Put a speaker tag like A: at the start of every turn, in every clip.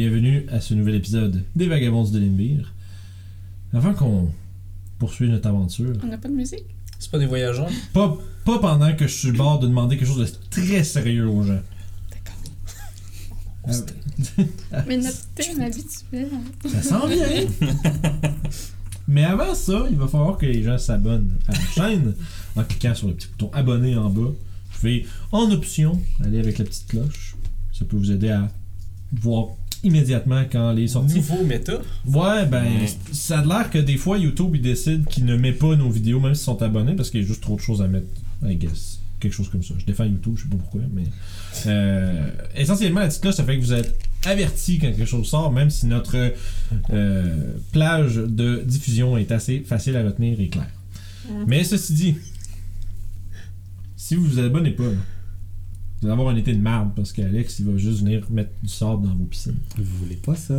A: bienvenue à ce nouvel épisode des Vagabonds de Limbir. Avant qu'on poursuive notre aventure,
B: On n'a pas de musique?
C: C'est pas des voyageurs?
A: pas, pas pendant que je suis bord de demander quelque chose de très sérieux aux gens.
B: D'accord.
A: Euh,
B: Mais notre thème habituel.
A: ça sent bien! Mais avant ça, il va falloir que les gens s'abonnent à la chaîne en cliquant sur le petit bouton abonner en bas. Vous pouvez, en option, aller avec la petite cloche. Ça peut vous aider à voir immédiatement quand les sorties
C: Nouveau méta?
A: Ouais, ben, ça a l'air que des fois, YouTube, il décide qu'il ne met pas nos vidéos, même s'ils sont abonnés, parce qu'il y a juste trop de choses à mettre, I guess. Quelque chose comme ça. Je défends YouTube, je sais pas pourquoi, mais. Euh, essentiellement, la petite cloche, ça fait que vous êtes averti quand quelque chose sort, même si notre euh, plage de diffusion est assez facile à retenir et claire. Mais ceci dit, si vous vous abonnez pas, vous allez avoir un été de marde, parce qu'Alex, il va juste venir mettre du sable dans vos piscines.
D: Vous voulez pas ça?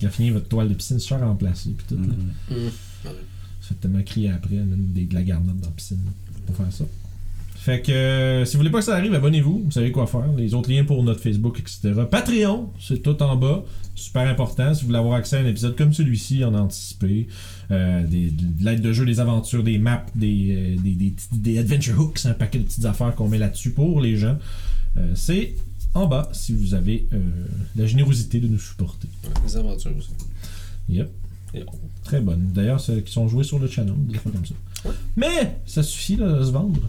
A: Il a fini votre toile de piscine cher à remplacer, puis tout. là.
D: Mhm.
A: Ça fait tellement crier après, là, des, de la garnotte dans la piscine pour faire ça. Fait que euh, si vous voulez pas que ça arrive, abonnez-vous, vous savez quoi faire. Les autres liens pour notre Facebook, etc. Patreon, c'est tout en bas. Super important. Si vous voulez avoir accès à un épisode comme celui-ci en anticipé, euh, des, de l'aide de jeu, des aventures, des maps, des, euh, des, des, des adventure hooks, un paquet de petites affaires qu'on met là-dessus pour les gens. Euh, c'est en bas si vous avez euh, la générosité de nous supporter.
C: Les aventures aussi.
A: Yep.
C: Et
A: Très bonne. D'ailleurs, celles qui sont jouées sur le channel, des fois comme ça.
C: Ouais.
A: Mais ça suffit là, de se vendre.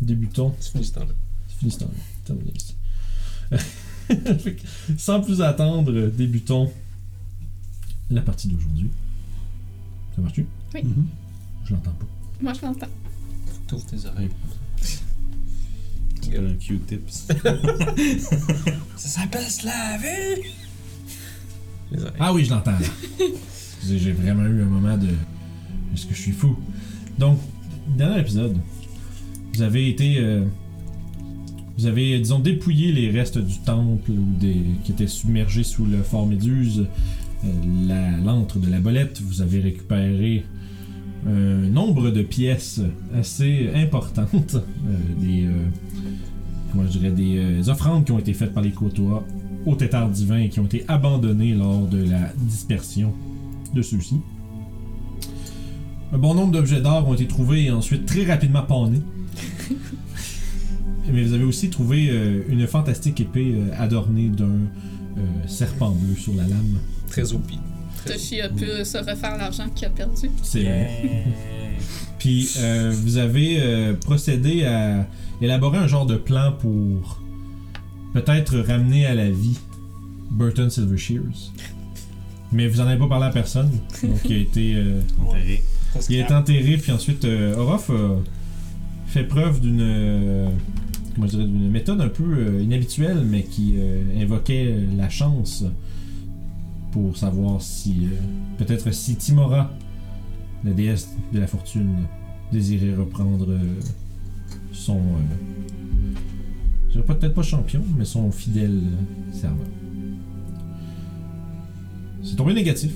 A: Débutons.
C: C'est fini ce temps-là.
A: C'est fini ce temps-là. Terminé ici. Sans plus attendre, débutons la partie d'aujourd'hui. Ça marche-tu?
D: Mhm.
A: Je l'entends pas.
B: Moi, je l'entends.
C: T'ouvres tes oreilles.
D: C'est un Q-tips.
C: Ça s'appelle se laver!
A: Ah oui, je l'entends. J'ai vraiment eu un moment de. Est-ce que je suis fou? Donc, dernier épisode, vous avez été. euh, vous avez, disons, dépouillé les restes du temple ou des, qui étaient submergés sous le fort Méduse. Euh, la l'antre de la bolette, vous avez récupéré un nombre de pièces assez importantes. euh, des. euh, comment je dirais, des euh, offrandes qui ont été faites par les Côtois au tétard divin et qui ont été abandonnés lors de la dispersion de ceux-ci. Un bon nombre d'objets d'art ont été trouvés et ensuite très rapidement panés. Mais vous avez aussi trouvé euh, une fantastique épée euh, adornée d'un euh, serpent bleu sur la lame.
C: Très OP.
B: Toshi a pu se refaire l'argent qu'il a perdu.
A: C'est vrai. Puis euh, vous avez euh, procédé à élaborer un genre de plan pour peut-être ramener à la vie Burton Silvershears. Mais vous en avez pas parlé à personne. Donc il a été, euh,
D: Enterré.
A: il a été enterré. Puis ensuite, euh, Orof a fait preuve d'une euh, comment je dirais, d'une méthode un peu euh, inhabituelle, mais qui euh, invoquait la chance pour savoir si euh, peut-être si Timora la déesse de la fortune désirait reprendre euh, son. Euh, je dirais peut-être pas champion, mais son fidèle servant. C'est tombé négatif.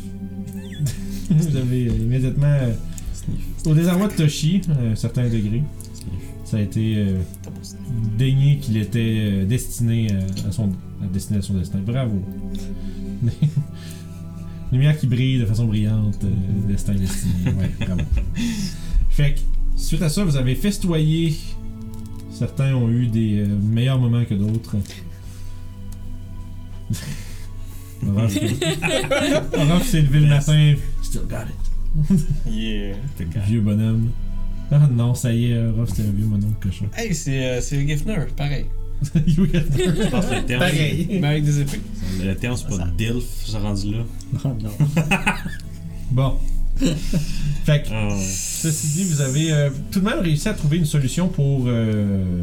A: Vous avez immédiatement, euh, au désarroi de Toshi, à un certain degré, ça a été euh, déigné qu'il était destiné à, à son, à destiné à son destin. Bravo. Lumière qui brille de façon brillante, euh, destin destiné. Ouais, bravo. Fait que, suite à ça, vous avez festoyé. Certains ont eu des euh, meilleurs moments que d'autres. Orof s'est levé le matin. Still got it.
C: Yeah.
A: Vieux bonhomme. Ah non, ça y est, Orof c'était un vieux bonhomme cochon.
C: Hey, c'est euh, c'est Giffner, pareil.
D: Je pense que le terme,
C: Mais avec des épées.
D: le terme c'est pas DILF, j'ai rendu là.
E: Oh non.
A: Bon. fait que,
D: Ah
A: ceci dit, vous avez euh, tout de même réussi à trouver une solution pour euh,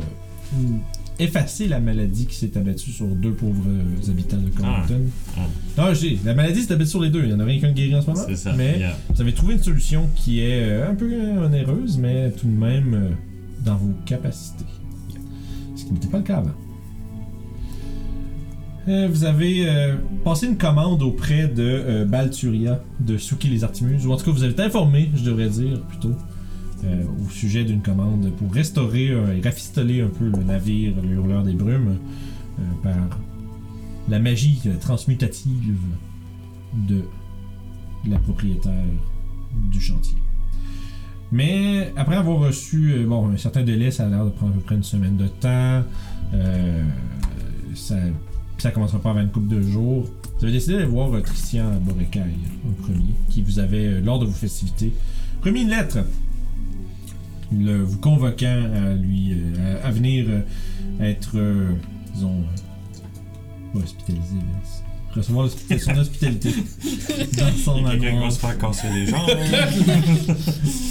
A: effacer la maladie qui s'est abattue sur deux pauvres euh, habitants de Compton.
D: Ah.
A: Non, dis, la maladie s'est abattue sur les deux. Il y en a rien qu'un de guéri en ce moment.
D: C'est ça.
A: Mais
D: yeah.
A: vous avez trouvé une solution qui est euh, un peu onéreuse, mais tout de même euh, dans vos capacités. Qui n'était pas le cas. Euh, vous avez euh, passé une commande auprès de euh, Balturia de Suki les Artimuses, ou en tout cas vous avez été informé, je devrais dire plutôt, euh, au sujet d'une commande pour restaurer et rafistoler un peu le navire, le hurleur des brumes, par la magie transmutative de la propriétaire du chantier. Mais après avoir reçu euh, bon, un certain délai, ça a l'air de prendre à peu près une semaine de temps. euh, ça, ça commencera pas avant une couple de jours. Vous avez décidé d'aller voir Christian Borecaille en premier, qui vous avait, euh, lors de vos festivités, remis une lettre le- vous convoquant à lui à, venir être disons hospitalisé c'est- recevoir son hospitalité dans son
D: Il y a quelqu'un qui
A: manoir
D: va se faire casser les jambes.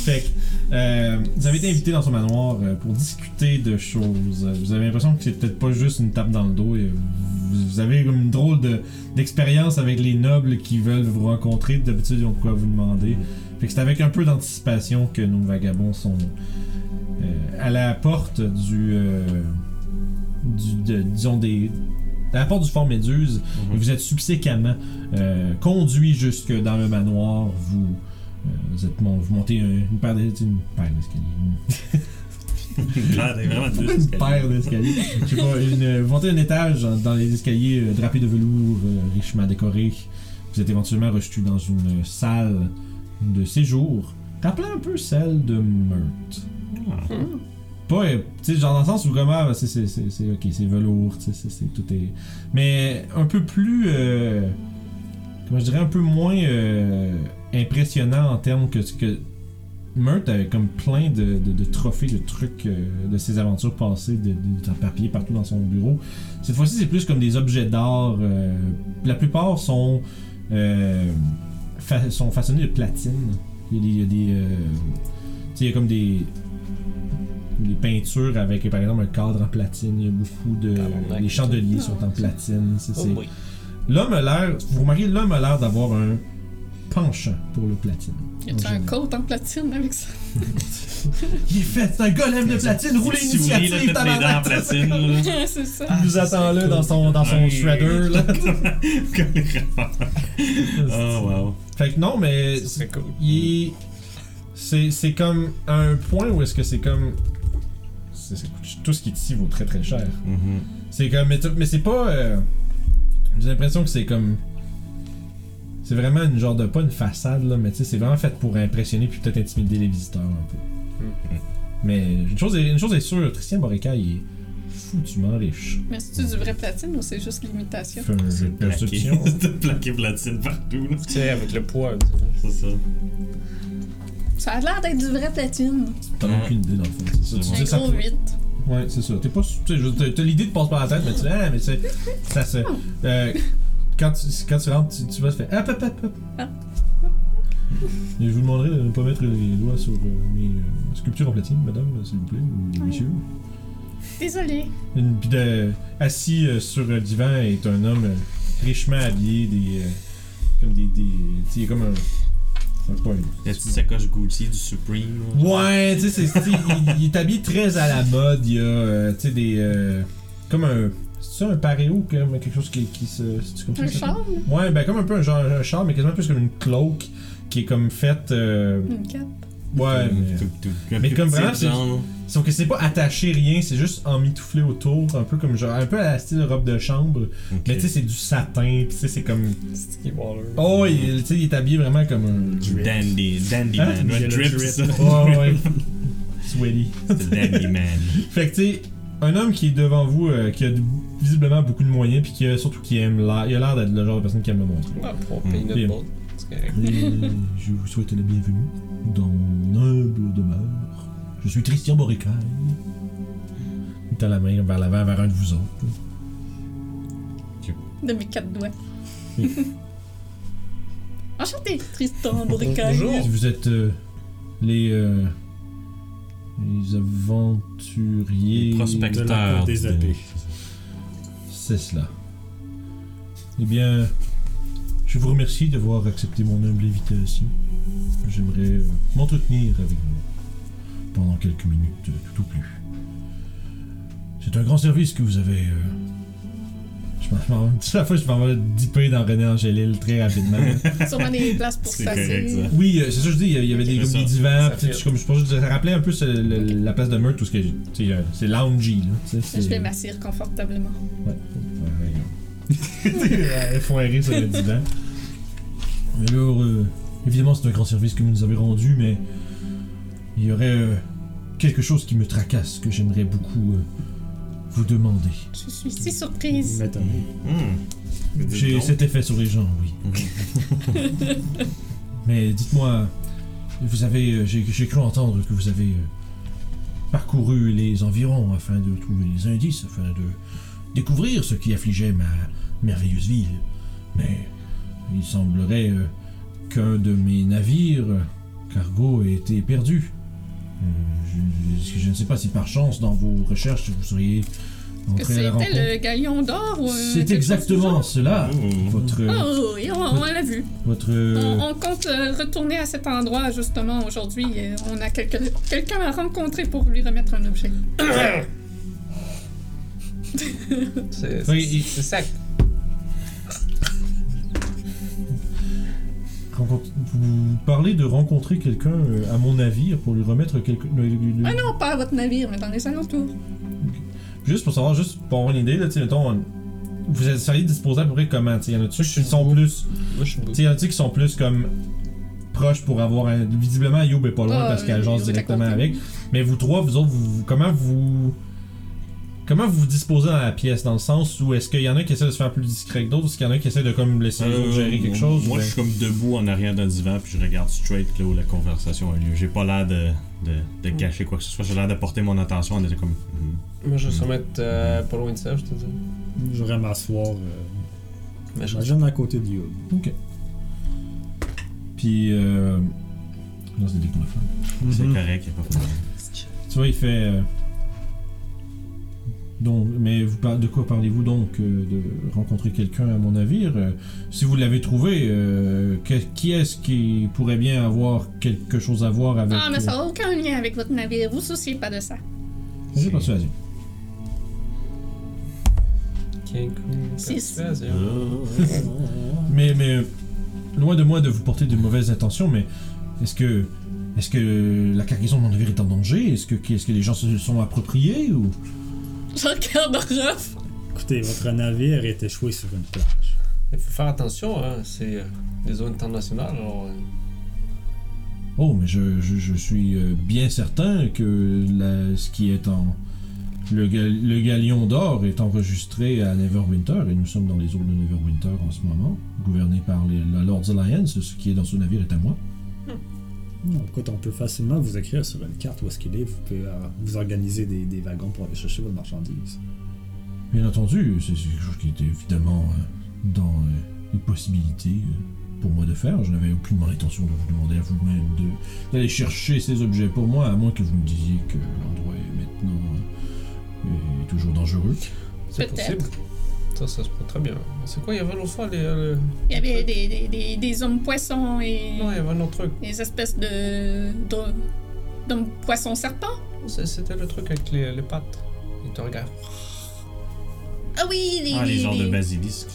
A: fait que, euh, vous avez été invité dans son manoir euh, pour discuter de choses. Vous avez l'impression que c'est peut-être pas juste une tape dans le dos. et vous, vous avez comme une drôle de- d'expérience avec les nobles qui veulent vous rencontrer. D'habitude, ils ont quoi vous demander. Fait que c'est avec un peu d'anticipation que nos vagabonds sont euh, à la porte du, du de- disons des à la porte du fort Méduse. Et vous êtes subséquemment euh, conduit jusque dans le manoir. Vous, euh, vous, êtes, mon- vous montez un- une paire d'escaliers. Une paire d'escaliers. Une paire d'escaliers. Je sais pas, une, vous montez un étage dans, dans les escaliers euh, drapés de velours, euh, richement décorés. Vous êtes éventuellement rejeté dans une salle de séjour, rappelant un peu celle de Meurthe.
D: Ah.
A: Pas, euh, tu sais, genre dans le sens où vraiment, c'est, c'est, c'est, c'est- ok, c'est velours, tu sais, c'est, tout est. Mais un peu plus. euh, comment je dirais, un peu moins euh, impressionnant en termes que. que Meurthe avait comme plein de, de- trophées, de trucs de ses aventures passées, de, de, papier partout dans son bureau. Cette fois-ci, c'est plus comme des objets d'art. la plupart sont, sont façonnés de platine. Il y a des. il y a des, il y a comme des des peintures avec par exemple un cadre en platine, il y a beaucoup de
C: Tabarnak.
A: les chandeliers
B: Ah,
A: sont en platine, c'est
C: Oh
A: c'est-
C: boy.
A: L'homme a l'air, vous remarquez l'homme a l'air d'avoir un penchant pour le platine.
B: Y a-tu un côte en platine avec ça?
A: Il est fait, c'est un golem de platine, roulez l'initiative,
D: toutes les dents en platine.
B: c'est ça.
A: Il nous attend là dans son, dans son shredder là.
D: Les. Oh, wow.
A: Fait que non, mais
C: serait cool.
A: il est- c'est c'est comme un point où est-ce que c'est comme c'est- c'est- tout ce qui est ici vaut très très cher.
D: Mhm.
A: C'est comme mais, c'est pas euh, j'ai l'impression que c'est comme c'est vraiment une genre de pas une façade là, mais tu sais c'est vraiment fait pour impressionner puis peut-être intimider les visiteurs un peu.
C: Mhm.
A: Mais une chose est, une chose est sûre, Christian Borica il est foutument riche.
B: Mais c'est-tu du vrai platine ou c'est juste l'imitation?
A: De
D: Plaqué. plaqué platine partout. là.
C: Tu sais, avec le poids.
D: C'est ça.
B: Ça a l'air d'être du vrai platine.
A: T'as aucune idée dans le fond. C'est ça. Tu
D: C'est
A: dis
B: Un
A: ça
B: gros 8.
A: Ouais, c'est ça. T'es pas. Tu sais, je veux dire, t'as t'as l'idée de passer par la tête, mais tu dis, ah, mais c'est. Ça se. euh, quand, tu, quand tu rentres, tu, tu vas se faire. Hop, hop, hop, hop.
B: Ah.
A: Et je vous demanderai de ne pas mettre les doigts sur euh, mes euh, sculptures en platine, madame, s'il vous plaît, ou
B: Ouais.
A: monsieur.
B: Désolé.
A: Une- Puis de, assis euh, sur le divan est un homme euh, richement habillé, des. euh, comme des. des tu sais, il est comme un.
D: La petite sacoche Gucci du Supreme. là.
A: Ouais, tu sais, il, il est habillé très à la mode. Il y a, euh, tu sais, des. euh, comme un. C'est ça un paréo, comme quelque chose qui, qui se. comme ça
B: Un
A: ça
B: charme?
A: Ouais, ben comme un peu un genre un char, mais quasiment plus comme une cloak qui est comme faite. euh,
B: Une cape?
A: ouais, mais.
D: Tout, tout. Un
A: Mais
D: plus
A: comme vraiment. Sauf que c'est pas attaché rien, c'est juste emmitouflé autour, un peu comme genre. Un peu à la style robe de chambre. Mais tu sais, c'est du satin, pis tu sais, c'est comme.
C: Sticky baller.
A: Oh, il, tu sais, il est habillé vraiment comme un.
D: Du dandy, dandy
A: Hein?
D: man. Ouais, drip, ça.
A: Ouais, ouais. Sweaty.
D: C'est le dandy man.
A: Fait que tu sais, un homme qui est devant vous, euh, qui a visiblement beaucoup de moyens, puis qui a, surtout qui aime l'air, il a l'air d'être le genre de personne qui aime le montrer.
C: Pour
D: Mm.
A: Et je vous souhaite la bienvenue dans mon humble demeure. Je suis Christian Boricaille. Il tend la main vers l'avant, vers un de vous autres.
B: De mes quatre doigts.
A: Oui.
B: Enchanté, Tristan Bourricaille.
C: Bonjour.
A: Vous êtes euh, les, euh, les aventuriers.
D: Les prospecteurs.
E: De la cour des
D: de-
E: épées.
A: C'est cela. Eh bien, je vous remercie d'avoir accepté mon humble invitation. J'aimerais euh, m'entretenir avec vous pendant quelques minutes, euh, tout au plus. C'est un grand service que vous avez. euh, Je m'en- la fois, je m'en vais dipper dans René Angélil très rapidement.
B: Sûrement des places pour
D: ça.
A: oui, euh, c'est ça que je dis, il y avait des, des divans, comme je pense, ça rappelait un peu ce- le- la place de Meurthe, tout ce que c'est loungy,
B: Je vais m'asseoir confortablement.
A: Ouais. Elle foirée sur le divan. Alors, euh, évidemment, c'est un grand service que vous nous avez rendu, mais il y aurait euh, quelque chose qui me tracasse que j'aimerais beaucoup euh, vous demander.
B: Je suis si surprise.
E: M'étonner.
D: Hmm. Dites
A: J'ai cet effet sur les gens, oui. mais dites-moi, vous avez, euh, j'ai cru entendre que vous avez parcouru les environs afin de trouver les indices, afin de découvrir ce qui affligeait ma merveilleuse ville. Mais il semblerait qu'un de mes navires, cargo, ait été perdu. Euh, je, je ne sais pas si par chance, dans vos recherches, vous seriez
B: Que
A: entré à la rencontre.
B: c'était le galion d'or ou euh,
A: C'est exactement cela.
D: Mmh.
A: Votre,
B: Oh oui, on, on l'a vu.
A: votre.
B: On, on compte euh, retourner à cet endroit justement aujourd'hui. On a quelqu'un à rencontrer pour lui remettre un objet.
C: C'est
A: Oui,
C: c'est-
A: Vous parlez de rencontrer quelqu'un euh, à mon navire pour lui remettre quelque. le- le- le-
B: Ah non, pas à votre navire, mais dans les alentours.
A: Juste pour savoir, juste pour avoir une idée, là, tu sais, mettons, euh, vous êtes seriez disposé à peu près comment Il y en a-tu qui sont plus.
C: Moi, je suis
A: Tu
C: debout.
A: sais, y en a qui sont plus comme proches pour avoir un. Visiblement, Youb est pas loin
B: Ah,
A: parce qu'elle jase
B: Youb était
A: directement avec. Mais vous trois, vous autres, vous, comment vous. Comment vous vous disposez dans la pièce? Dans le sens où est-ce qu'il y en a qui essaient de se faire plus discret que d'autres? Est-ce qu'il y en a qui essaient de comme laisser les autres gérer quelque chose
D: Euh, Moi,
A: ou
D: je suis comme debout en arrière d'un divan, puis je regarde straight là où la conversation a lieu. J'ai pas l'air de, de, de cacher quoi que ce soit. J'ai l'air de porter mon attention en étant comme. hmm.
C: Moi, je vais se mettre euh, pas loin de ça, je te dis.
E: Je voudrais m'asseoir. Euh,
C: Mais je
E: J'imagine à côté de Youb.
A: Ok. Puis. Euh... Non, c'est des pour le fun.
D: C'est
E: Mhm.
D: correct, y a pas de problème.
A: Tu vois, il fait. euh, Donc, mais vous par- de quoi parlez-vous donc euh, de rencontrer quelqu'un à mon navire Euh, Si vous l'avez trouvé, euh, que- qui est-ce qui pourrait bien avoir quelque chose à voir avec
B: Ah, mais ça n'a aucun lien avec votre navire. Vous souciez pas de ça.
A: J'ai persuasion.
B: Six.
A: Mais, mais loin de moi de vous porter de mauvaises intentions, mais est-ce que est-ce que la cargaison de mon navire est en danger? Est-ce que est-ce que les gens se sont appropriés ou?
B: Je regarde.
E: Écoutez, votre navire est échoué sur une plage.
C: Il faut faire attention, hein. C'est euh, des zones internationales, alors. euh,
A: Oh, mais je, je, je suis euh, bien certain que la- ce qui est en. Le, ga- le galion d'or est enregistré à Neverwinter et nous sommes dans les eaux de Neverwinter en ce moment, gouverné par les, la Lord's Alliance. Ce qui est dans ce navire est à moi.
E: Écoute, on peut facilement vous écrire sur une carte où est-ce qu'il est. Vous pouvez euh, vous organiser des, des wagons pour aller chercher votre marchandise.
A: Bien entendu, c'est quelque chose qui était évidemment euh, dans euh, les possibilités euh, pour moi de faire. Je n'avais aucunement l'intention de vous demander à vous-même d'aller chercher ces objets pour moi, à moins que vous me disiez que l'endroit est maintenant est toujours dangereux.
C: C'est
B: Peut-être.
C: possible. Ça, ça se peut très bien. C'est quoi, il y avait l'autre fois les. euh,
B: Il y avait des, des, des, des hommes poissons et
C: Non, il y avait un autre truc.
B: des espèces de. de- d'hommes poissons serpents.
C: C'est- C'était le truc avec les, les pattes. Ils te regardent.
B: Ah oui, les.
D: Ah, les genres de
B: les-
D: basilisques.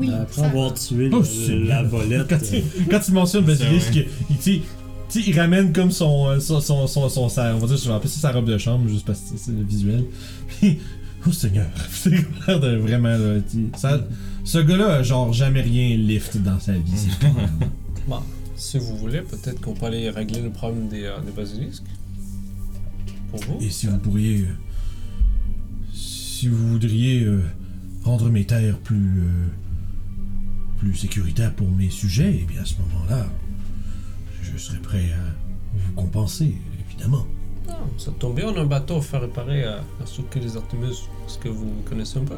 B: Oui,
E: Après
B: ça.
E: avoir tué
A: Oh,
E: le-
A: c'est
E: la volette,
A: Quand il, quand il mentionne
D: Ça,
A: Basilisk,
D: ouais.
A: il, tu sais, tu sais, il ramène comme son, euh, son, son, son, son- sa, on va dire, je vais appeler ça sa robe de chambre, juste parce que c'est le visuel. Puis, oh Seigneur, c'est de vraiment, là, ça, ce gars-là a genre jamais rien lift dans sa vie, c'est.
C: Bah, si vous voulez, peut-être qu'on peut aller régler le problème des, euh, des basilisques. Pour vous.
A: Et si vous pourriez, euh, si vous voudriez euh, rendre mes terres plus, euh, plus sécuritaires pour mes sujets, eh bien à ce moment-là, je serais prêt à vous compenser, évidemment.
C: Ah, ça tombe bien, on a un bateau à faire réparer à, à Souk des Artemis. Est-ce que vous connaissez un peu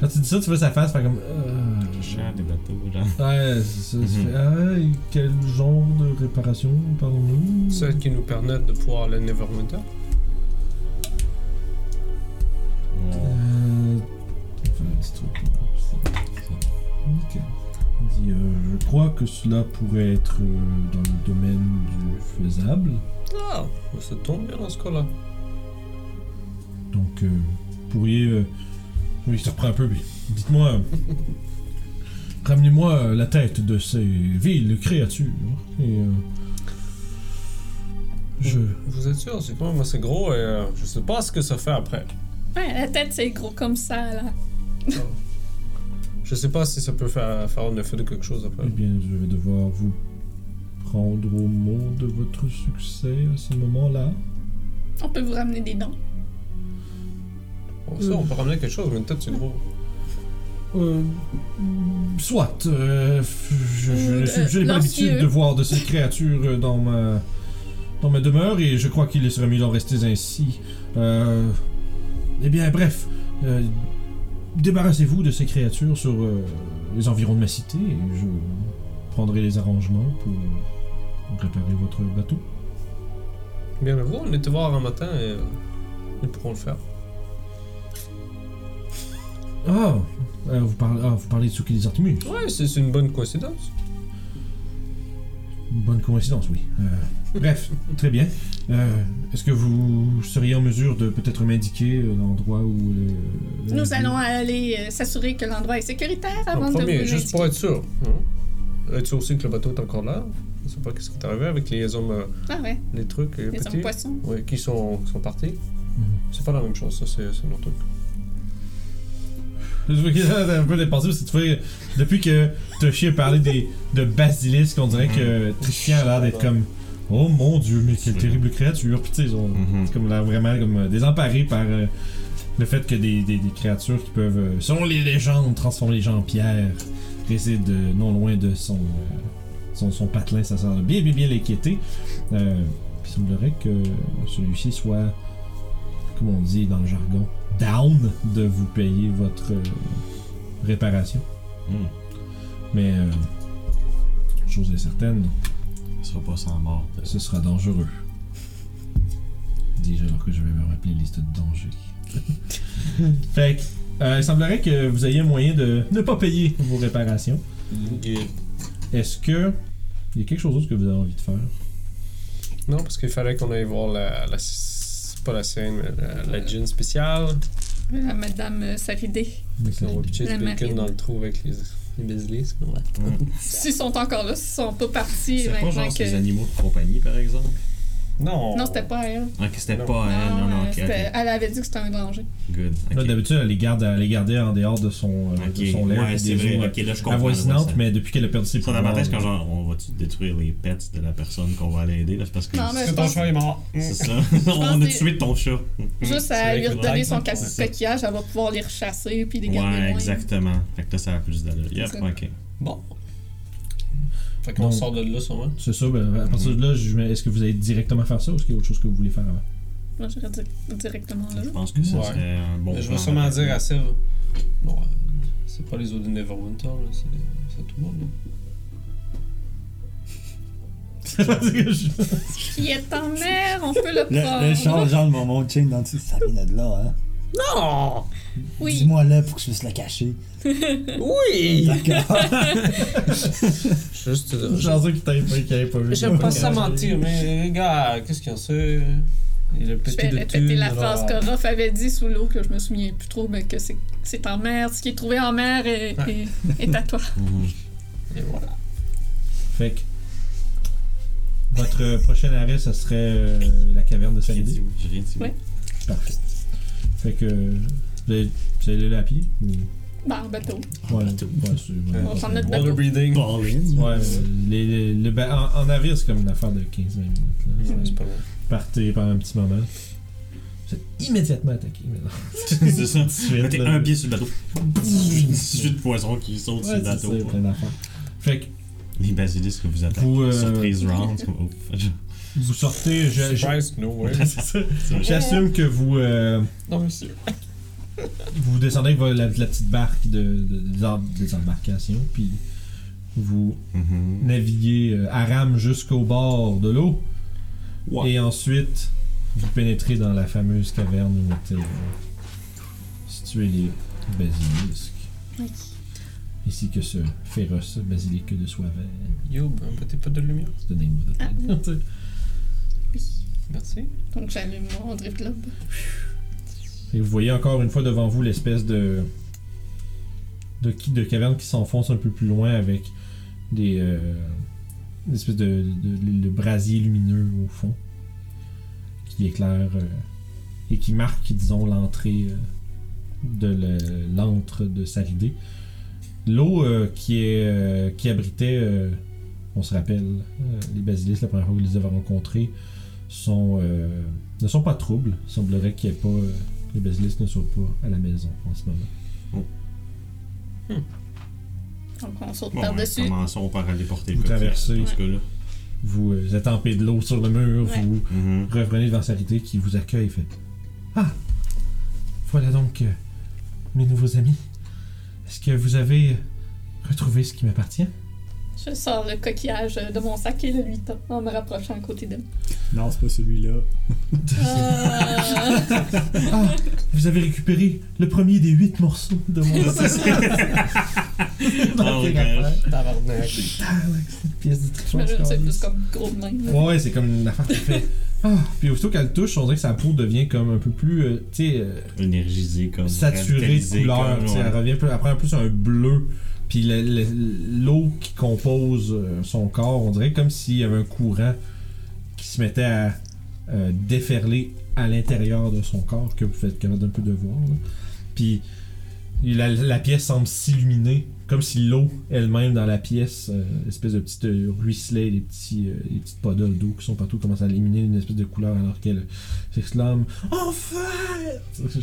A: Quand tu dis ça, tu vois sa face faire comme. Euh,
D: Cher des bateaux, genre.
A: Ouais, ça. fais, ah, et quel genre de réparation, parlons-nous
C: Celle qui nous permet de pouvoir aller à Neverwinter
A: Euh. Enfin, un petit truc. là. C'est- c'est- Ok. Il dit, euh, je crois que cela pourrait être euh, dans le domaine du faisable.
C: Ah, ça tombe bien dans ce cas-là.
A: Donc, euh, vous pourriez. euh, Oui, se reprend un peu, mais dites-moi. euh, Ramenez-moi euh, la tête de ces villes créatures. Et. euh, je.
C: Vous êtes sûr? C'est quand même assez gros et euh, je sais pas ce que ça fait après.
B: Ouais, la tête, c'est gros comme ça, là.
C: Je sais pas si ça peut faire, faire un effet de quelque chose après.
A: Eh bien, je vais devoir vous prendre au mot de votre succès à ce moment-là?
B: On peut vous ramener des dents.
C: Bon, ça, on peut ramener quelque chose, mais peut-être c'est gros.
A: Euh, soit. euh, je je-
B: Euh,
A: je- je n'ai pas l'habitude de voir de ces créatures dans ma, dans ma demeure et je crois qu'il serait mieux d'en rester ainsi. Euh, eh bien, bref. euh, Débarrassez-vous de ces créatures sur euh, les environs de ma cité et je prendrai les arrangements pour réparer votre bateau?
C: Bien, mais vous, on était voir un matin et ils pourront le faire.
A: Ah, euh, vous, parlez, ah, vous parlez de Suki des Artemis.
C: Ouais, c'est c'est une bonne coïncidence.
A: Une bonne coïncidence, oui. Euh, bref, très bien. Euh, Est-ce que vous seriez en mesure de peut-être m'indiquer euh, l'endroit où... euh,
B: Nous allons aller euh, s'assurer que l'endroit est sécuritaire
C: En
B: avant de
C: premier,
B: vous
C: juste pour être sûr. hein. Être sûr aussi que le bateau est encore là. Je sais pas qu'est-ce qui est arrivé avec les hommes, euh,
B: Ah ouais,
C: les trucs, les,
B: les
C: petits?
B: hommes poissons.
C: Ouais, qui sont, qui sont partis.
A: Mhm.
C: C'est pas la même chose, ça, c'est c'est un autre truc.
A: Un peu dépassé parce que tu vois, depuis que Toshi a parlé des, de basilisques, on dirait que Tristian a l'air d'être comme Oh mon dieu, mais quelle terrible créature. Puis tu sais, ils ont-
D: Mhm.
A: c'est comme là, vraiment comme euh, désemparé par euh, le fait que des, des- des créatures qui peuvent, euh, selon les légendes, transformer les gens en pierre résident euh, non loin de son, euh, son, son patelin. Ça semble bien, bien, bien l'inquiéter. Euh, puis il semblerait que celui-ci soit, comme on dit dans le jargon, down de vous payer votre euh, réparation.
D: Hmm.
A: Mais, euh, chose est certaine,
D: Ce sera pas sans mort.
A: ce sera dangereux. Dis-je alors que je vais me rappeler liste de dangers. fait que, euh, il semblerait que vous ayez moyen de ne pas payer vos réparations. Est-ce que il y a quelque chose d'autre que vous avez envie de faire?
C: Non, parce qu'il fallait qu'on aille voir la, la- Pas la scène, mais la, la gin spéciale.
B: La madame euh, Saridé.
C: On va pitcher du bacon dans le trou avec les, les.
D: Hmm.
B: S'ils sont encore là, s'ils sont pas partis
D: C'est pas genre
B: que.
D: des animaux de compagnie, par exemple?
C: Non.
B: Non, c'était pas elle.
D: Ok, c'était
C: Non.
D: pas elle. Non, non,
B: euh,
D: ok,
B: c'était-
D: ok.
B: Elle avait dit que c'était un danger.
D: Good.
A: Là, d'habitude, elle les, garde, elle les gardait en dehors de son, euh, de son lait
D: ouais, c'est
A: des
D: vrai. Ok, là, je comprends.
A: avoisinantes,
D: ouais,
A: mais depuis qu'elle a perdu ses
D: ma
A: pouvoirs,
D: tête, quand genre, on va-tu détruire les pets de la personne qu'on va aller aider, là? C'est parce que.
B: Non, mais
C: Parce
B: je
C: que ton chat est mort.
D: C'est ça. on a
B: que-
D: tué ton chat.
B: Juste à
C: vrai
B: lui
C: que
B: redonner son ca-
C: ouais.
B: coquillage, elle va pouvoir les rechasser puis les garder
D: Ouais,
B: loin.
D: exactement. Fait que là, ça a plus d'allure. Yep,
B: C'est
D: ok.
C: Bon. Fait qu'on sort de là sûrement.
A: C'est ça, ben, à partir de là, je est-ce que vous allez directement faire ça ou est-ce qu'il y a autre chose que vous voulez faire avant?
B: Moi, j'irais di- directement là.
D: Je pense que ça
C: Ouais.
D: serait un bon
C: Mais je vais sûrement dire à Sèvres. Bon, euh, c'est pas les eaux de Neverwinter, là, c'est c'est tout le monde. là.
B: Qui est en mer, on peut le
E: Le,
B: prendre.
E: le char, genre, mon mon chain dans le dessus, ça vient de là, hein.
C: Non!
B: Oui.
E: Dis-moi là pour que je puisse le cacher.
C: Oui!
E: D'accord.
C: Juste.
A: J'ai pensé qu'il t'avait pas, qu'il avait pas vu.
C: J'aime pas ça mentir, mais gars, qu'est-ce qu'il y a ça? Il a
B: Je vais répéter la phrase
C: alors-
B: que Ruff avait dit sous l'eau, que je me souviens plus trop, mais que c'est c'est en mer. Ce qui est trouvé en mer est,
C: Ouais.
B: est- est à toi.
C: Et voilà.
A: Fait que. Votre prochain arrêt, ça serait euh, la caverne de Salidé.
D: oui. J'ai rien dit. oui.
B: Ouais.
A: Parfait. Fait que. Vous allez, vous allez aller à pied ou-
B: Bah, en bateau.
A: Ouais,
D: bateau.
A: ouais, c'est- ouais,
B: On va prendre notre bateau.
C: Water breathing.
A: Ouais, euh, les, les- en, en navire, c'est comme une affaire de 15-20 minutes. là.
C: Ouais, c'est pas mal.
A: Partez pendant un petit moment. Vous êtes immédiatement attaqué maintenant.
D: C'est ça. Mettez
A: là.
D: un pied sur le bateau. 18 poissons qui sautent sur le
A: c'est
D: bateau.
A: ça, plein d'affaires. Fait que
D: Les basilisques que vous attaquez.
A: Vous, euh,
D: Surprise round.
A: Vous sortez, je- je-
C: Surprise, no way.
A: c'est ça.
D: c'est vrai.
A: J'assume que vous, euh,
C: Non, monsieur.
A: vous descendez avec la, la petite barque de, de- des em- des embarcations, puis vous
D: Mhm.
A: naviguez euh, à rame jusqu'au bord de l'eau,
D: Ouais.
A: et ensuite vous pénétrez dans la fameuse caverne où étaient euh, situés les basilisques,
B: Oui.
A: ainsi que ce féroce basilic de soie vert.
C: Yo, un petit peu de lumière?
A: C'est le name of the
B: Ah,
A: thing.
B: Oui.
C: Merci.
B: Donc, j'allume mon drift globe.
A: Et vous voyez encore une fois devant vous l'espèce de de, qui- de caverne qui s'enfonce un peu plus loin avec des euh, une espèce de, de- de brasier lumineux au fond qui éclaire euh, et qui marque, disons, l'entrée euh, de le- l'antre de Saridé. L'eau euh, qui, est, euh, qui abritait, euh, on se rappelle, euh, les basilisques, la première fois que vous les avez rencontrés, sont, euh, ne sont pas troubles. Il semblerait qu'il n'y ait pas. euh, les basilisques ne soient pas à la maison en ce moment.
B: Donc on saute
D: Bon, ouais,
B: par-dessus.
D: commençons par aller porter
A: Vous
D: le
A: traversez.
D: dans ce cas-là.
A: Vous euh, de l'eau sur le mur,
B: Ouais.
A: vous
D: Mhm.
A: revenez devant Sarité qui vous accueille fait Ah Voilà donc euh, mes nouveaux amis. Est-ce que vous avez retrouvé ce qui m'appartient?
B: Je sors le coquillage de mon sac et le lui tends en me rapprochant à côté d'elle.
E: Non, c'est pas celui-là.
B: Ah.
A: Ah Vous avez récupéré le premier des huit morceaux de mon
D: Oh, gosh.
C: Tabarnak.
A: pièce de
B: me c'est plus comme gros de même.
A: Ouais, ouais, c'est comme une affaire qui fait. Ah, puis aussitôt qu'elle touche, on dirait que sa peau devient comme un peu plus, euh, tu sais, euh,
D: Énergisé comme.
A: saturée de couleur.
D: comme,
A: tu sais,
D: ouais.
A: Elle revient plus, elle prend plus un bleu. Puis le- le- l'eau qui compose euh, son corps, on dirait comme s'il y avait un courant qui se mettait à euh, déferler à l'intérieur de son corps, que vous faites capable d'un peu de voir. là. Puis la, la pièce semble s'illuminer, comme si l'eau elle-même dans la pièce, euh, espèce de petite euh, ruisselet, les, petits, euh, les petites podoles d'eau qui sont partout, commencent à éliminer une espèce de couleur alors qu'elle s'exclame Enfin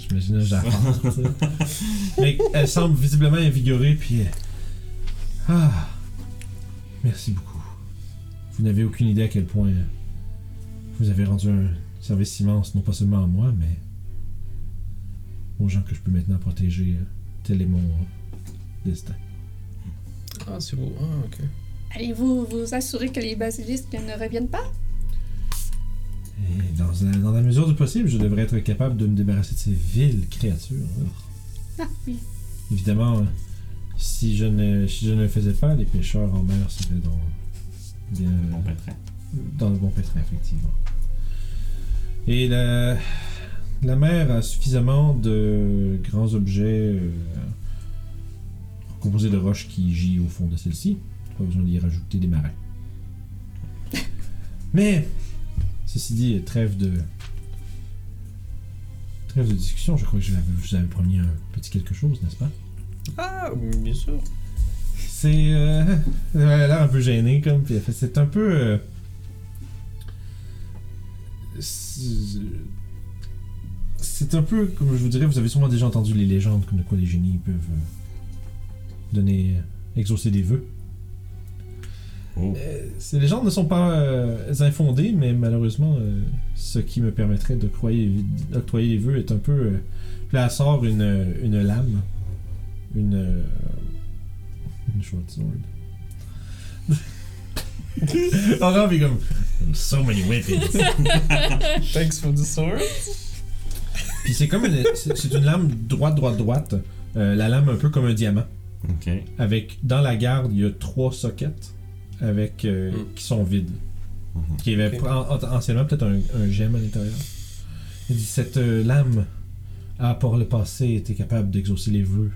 A: J'imagine un. Mais elle semble visiblement invigorée, puis. Ah Merci beaucoup. Vous n'avez aucune idée à quel point vous avez rendu un service immense, non pas seulement à moi, mais aux gens que je peux maintenant protéger. euh, Tel est mon euh, destin.
C: Ah, c'est beau. Ah, ok.
B: Allez-vous vous assurer que les basilisques ne reviennent pas?
A: Et dans, la- dans la mesure du possible, je devrais être capable de me débarrasser de ces viles créatures.
B: Ah oui.
A: Évidemment, euh, si je ne, si je ne le faisais pas, les pêcheurs en mer seraient dans, bien,
D: Bon pétrin.
A: dans le bon pétrin, effectivement. Et la, la mer a suffisamment de grands objets euh, composés de roches qui gît au fond de celle-ci. Pas besoin d'y rajouter des marins. Mais, ceci dit, trêve de. Trêve de discussion, je crois que je vous avais promis un petit quelque chose, n'est-ce pas?
C: Ah, bien sûr.
A: C'est. Euh, elle a l'air un peu gênée, comme. Puis elle fait. C'est un peu. euh, c'est un peu, comme je vous dirais, vous avez sûrement déjà entendu les légendes comme de quoi les génies peuvent euh, donner. exaucer des vœux.
D: Oh.
A: Ces légendes ne sont pas infondées, mais malheureusement, ce qui me permettrait d'octroyer d'octroyer les vœux est un peu. là, elle sort une, une lame. Une. euh, une short sword. Aurore est comme. So many weapons.
C: Thanks for the sword.
A: Puis c'est comme une. C'est une lame droite, droite, droite. Euh, la lame un peu comme un diamant.
D: Ok.
A: Avec. Dans la garde, il y a trois sockets. Avec. euh,
C: Mm.
A: qui sont vides.
D: Mhm.
A: Qui avait an- anciennement peut-être un, un gemme à l'intérieur. Il dit cette euh, lame a par le passé été capable d'exaucer les vœux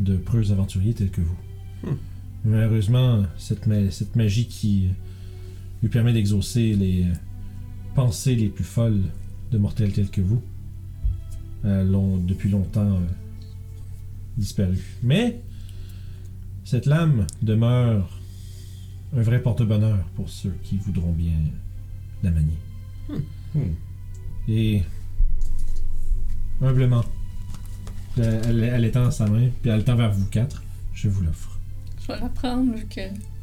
A: de preux aventuriers tels que vous.
C: Hmm.
A: Malheureusement, cette, ma- cette magie qui lui permet d'exaucer les pensées les plus folles de mortels tels que vous l'ont depuis longtemps euh, disparu. Mais cette lame demeure un vrai porte-bonheur pour ceux qui voudront bien la manier.
D: Hmm.
A: Et humblement, elle, elle, elle étend sa main, puis elle tend vers vous quatre. Je vous l'offre.
B: Je vais la prendre vu que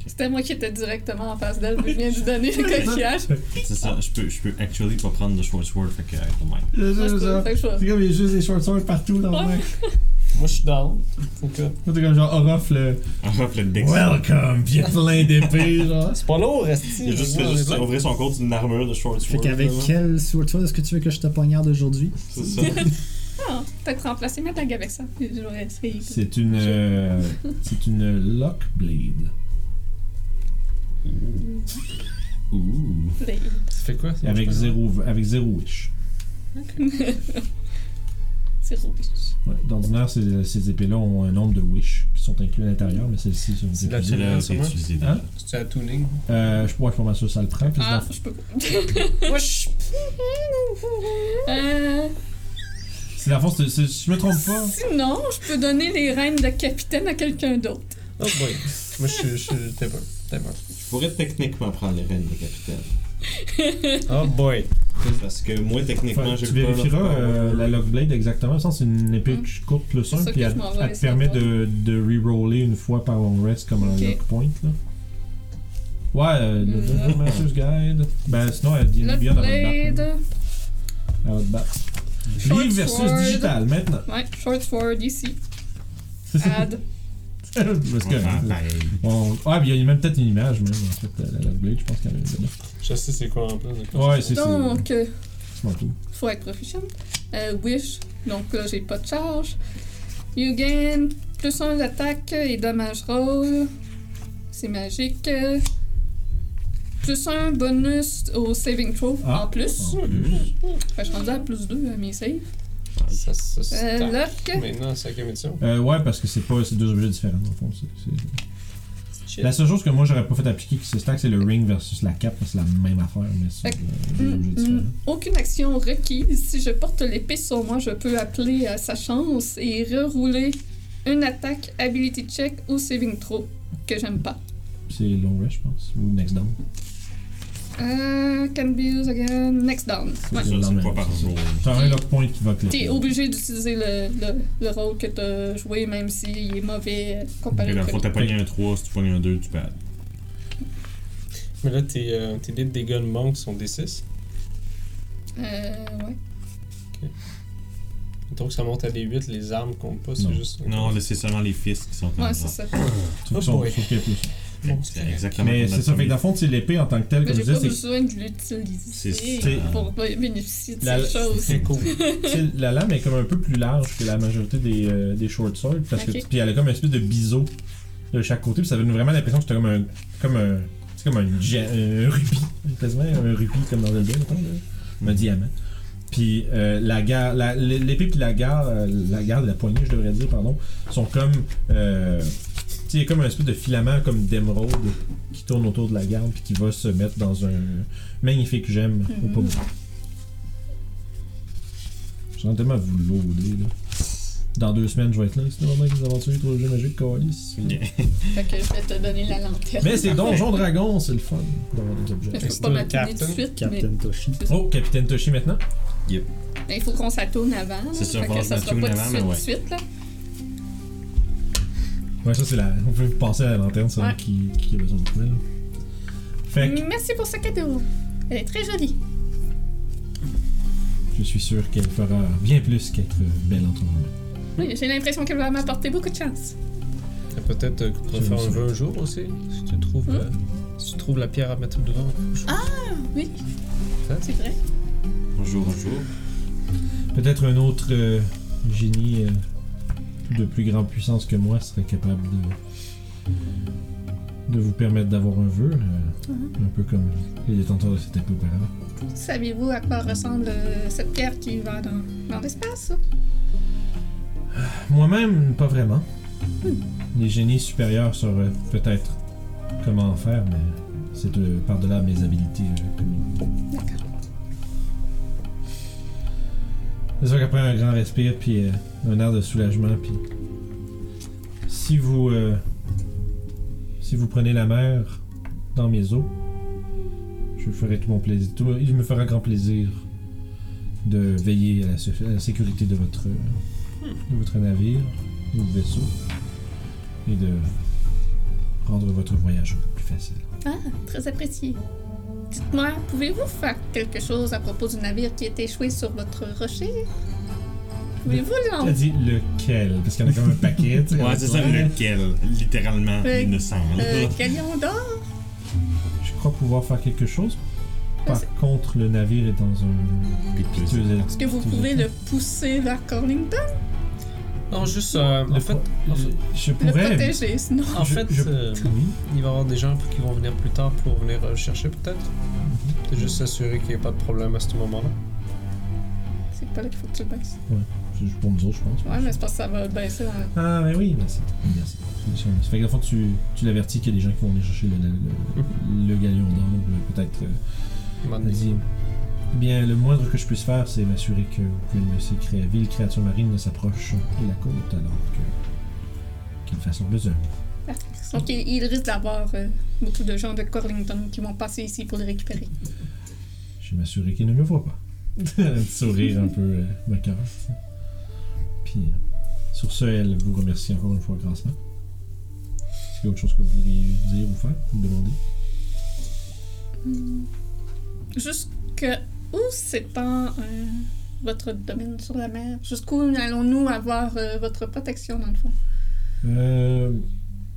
B: c'était moi qui étais directement en face d'elle, mais je viens de lui donner le coquillage.
D: C'est ça, je peux, je peux actually pas prendre de short sword, fait que, euh, don't mind.
B: Moi, fait
A: C'est comme il y a juste des short swords partout dans le mec.
C: Moi, je suis down. Faut que...
A: T'es comme genre Orof le
D: fait, le deck.
A: Welcome, puis il y a plein d'épées, genre.
C: C'est pas lourd, Resti.
D: Il a juste, fait juste ouvrir son compte d'une armure de short
E: Fait
D: sword.
E: qu'avec
D: vraiment.
E: quel sword sword est-ce que tu veux que je te poignarde aujourd'hui?
D: C'est ça.
B: Ah, peut-être remplacer ma dague avec ça.
A: C'est une. euh, c'est une lock blade.
D: Ouh.
B: Blade.
C: Ça fait quoi? ça?
A: Avec zéro, avec zéro wish.
B: C'est rouge.
A: Ouais, D'ordinaire, ces, ces épées-là ont un nombre de wish qui sont inclus à l'intérieur, mais celles-ci sont
C: C'est la.
D: C'est là,
C: Comment?
D: c'est
A: Hein?
C: C'est un tuning.
A: Euh, je pourrais pas mal sûr ça le prend.
B: Ah,
A: je
B: peux
C: je...
B: Euh,
A: C'est la force, si je me trompe pas.
B: Sinon, je peux donner les rênes de capitaine à quelqu'un d'autre.
C: Oh boy. Moi, je suis. Je suis. T'es pas.
D: Je pourrais techniquement prendre les rênes de capitaine.
C: Oh boy.
D: Parce que moi, techniquement,
A: Enfin,
D: j'ai
A: tu
D: le
A: vérifieras euh, la Lockblade exactement. Ça, c'est une épée
B: Mm.
A: courte plus
B: C'est
A: 1,
B: ça
A: puis
B: que
A: elle,
B: je m'en vais
A: elle te permet de, de reroller une fois par long rest comme un lock point. Là. Ouais, euh, le
B: Mm.
A: Dungeon Master's Guide. Ben sinon, elle dit bien dans votre battre.
B: blade.
A: Battre. Livre versus digital maintenant.
B: Ouais, short sword ici.
A: C'est ça.
B: Add.
A: Parce que. on- Ouais, puis il y a même peut-être une image, même, en fait, la Lockblade, je pense qu'elle est dedans.
C: Je sais c'est quoi en plus. de quoi
A: Ouais,
C: c'est.
A: ça.
B: Donc, euh, faut être proficient. Euh, wish, donc là j'ai pas de charge. You gain plus 1 d'attaque et dommage roll. C'est magique. Euh, Plus un bonus au saving throw
A: Ah.
B: en plus.
A: En plus.
B: Fait je suis rendu à plus 2 à mes saves.
C: Ça, ça,
B: Euh,
C: c'est.
B: lock.
C: Maintenant, cinquième édition.
A: Euh, ouais, parce que c'est pas c'est deux objets différents, dans le fond. c'est-. La seule chose que moi j'aurais pas fait appliquer qui se stack, c'est le ring versus la cape, parce que c'est la même affaire, mais c'est euh, deux
B: Mm,
A: objets
B: mm,
A: différents.
B: aucune action requise. Si je porte l'épée sur moi, je peux appeler à sa chance et rerouler une attaque, ability check ou saving throw que j'aime pas.
A: C'est long rest, je pense, ou next down.
B: Euh, can be used again. Next down. Ouais.
A: C'est
D: Ça, c'est pas par jour.
A: C'est un lock point qui va cliquer.
B: T'es obligé d'utiliser le, le, le rôle que t'as joué, même s'il est mauvais euh, comparé
D: Et fond,
B: premier.
D: t'as pogné un 3, si tu pognes un 2, tu perds.
C: Mais là, tes, euh, tes dés de dégâts de monk sont des 6.
B: Euh, ouais.
C: Donc ça monte à des 8, les armes comptent pas, c'est juste.
D: Non, là, c'est seulement les fils qui sont en
B: Ouais, c'est ça.
C: Oh
A: sauf qu'il y a plus.
C: Bon,
D: C'est exactement
A: Mais c'est ça, fait que dans le fond, c'est l'épée en tant que telle,
B: Mais
A: comme je
B: j'ai pas
A: disais, c'est
B: besoin de l'utiliser
D: C'est-
B: pour bénéficier de
A: La-
B: ces choses.
C: C'est cool.
A: la lame est comme un peu plus large que la majorité des, euh, des short swords, parce que
B: Ok.
A: puis elle a comme une espèce de biseau de chaque côté, puis ça donne vraiment l'impression que c'est comme un comme un c'est comme un, dia- un rubis, quasiment un rubis comme dans Zelda, mettons, là. un diamant. Puis euh, la garde, la- l'épée puis la garde, euh, la garde, la poignée, je devrais dire, pardon, sont comme euh, il y a comme un espèce de filament comme d'émeraude qui tourne autour de la garde puis qui va se mettre dans un magnifique gemme au
B: Mhm.
A: pommeau. Je sens tellement vous loader, là. Dans deux semaines, je vais être là. C'est vraiment des aventures trop jeux magiques, Calis.
D: Yeah.
B: Fait que je vais te donner la lanterne.
A: Mais c'est Donjon Dragon, c'est le fun d'avoir des objets.
B: Je
C: Fait
B: peux
C: que
B: pas
C: le
B: tout de suite, mais
E: Captain Toshi.
A: Oh, Capitaine Toshi maintenant?
B: mais il faut qu'on s'attourne avant.
D: C'est
B: fait
D: faut
B: que
D: qu'on
B: ça sera
D: s'attourne
B: pas tout de
D: avant,
B: suite,
D: mais
B: tout
D: ouais.
B: de suite, là.
A: Ouais, ça c'est la. On peut passer à la lanterne, c'est
B: Ouais.
A: qui, qui a besoin de toi, là. Fait que
B: Merci pour ce cadeau. Elle est très jolie.
A: je suis sûr qu'elle fera bien plus qu'être belle entre vos mains.
B: Oui, j'ai l'impression qu'elle va m'apporter beaucoup de chance.
C: Et Peut-être euh, faire un vœu un jour aussi. Si tu trouves,
B: Hein?
C: euh, si tu trouves la pierre à mettre devant.
B: Ah, oui.
C: Hein?
B: C'est vrai.
D: Un jour, un jour.
A: Peut-être un autre euh, génie euh, de plus grande puissance que moi serait capable de. de vous permettre d'avoir un vœu, euh,
B: Mhm.
A: un peu comme les détenteurs de cette épée auparavant.
B: Saviez-vous à quoi ressemble euh, cette pierre qui va dans, dans l'espace?
A: Moi-même, pas vraiment. Les génies supérieurs sauraient peut-être comment en faire, mais c'est de- par-delà mes habilités euh, C'est sûr qu'après un grand respire, puis euh, un air de soulagement, puis si vous euh, si vous prenez la mer dans mes eaux, je ferai tout mon plaisir. il me fera grand plaisir de veiller à la, sécurité de votre de votre navire ou vaisseau et de rendre votre voyage plus facile.
B: Ah, très apprécié. Dites-moi, pouvez-vous faire quelque chose à propos du navire qui est échoué sur votre rocher? Pouvez-vous
A: Tu as
B: l'en...
A: dit lequel? Parce qu'il y en a comme un paquet. tu sais.
D: Ouais, c'est ça, lequel? Littéralement,
B: Euh,
D: il me semble.
B: Euh, Galion d'or?
A: Je crois pouvoir faire quelque chose. Par contre, le navire est dans un
D: Piteux.
B: Est-ce que vous pouvez le pousser vers Cornington?
C: Non, juste. euh, en
A: Le
C: fait,
A: je
B: Le
A: pourrais.
B: protéger, sinon...
C: en
A: Je-
C: fait,
A: je-
C: euh,
A: Oui.
C: il va y avoir des gens qui vont venir plus tard pour venir euh, chercher peut-être. C'est juste s'assurer qu'il n'y ait pas de problème à ce moment-là.
B: C'est pas là qu'il faut que tu le baisses.
A: C'est juste pour nous autres, je pense.
B: Ouais, mais c'est parce que ça va baisser dans...
A: Ah, mais oui, merci. Merci. Ça fait que, le fond, tu, tu l'avertis qu'il y a des gens qui vont venir chercher le, le, le galion d'or, euh, peut-être. Bien, le moindre que je puisse faire, c'est m'assurer qu'aucune de ces cré- villes créatures marines ne s'approche de la côte alors que qu'ils fassent leur besoin.
B: Donc, il, il risque d'avoir euh, beaucoup de gens de Corlington qui vont passer ici pour les récupérer.
A: Je vais m'assurer qu'ils ne me voient pas. un petit sourire un peu euh, sais. Puis, euh, sur ce, elle vous remercie encore une fois grassement. Est-ce qu'il y a autre chose que vous voudriez dire ou faire ou demander?
B: Jusque où s'étend euh, votre domaine sur la mer? Jusqu'où allons-nous avoir euh, votre protection, dans le fond?
A: euh,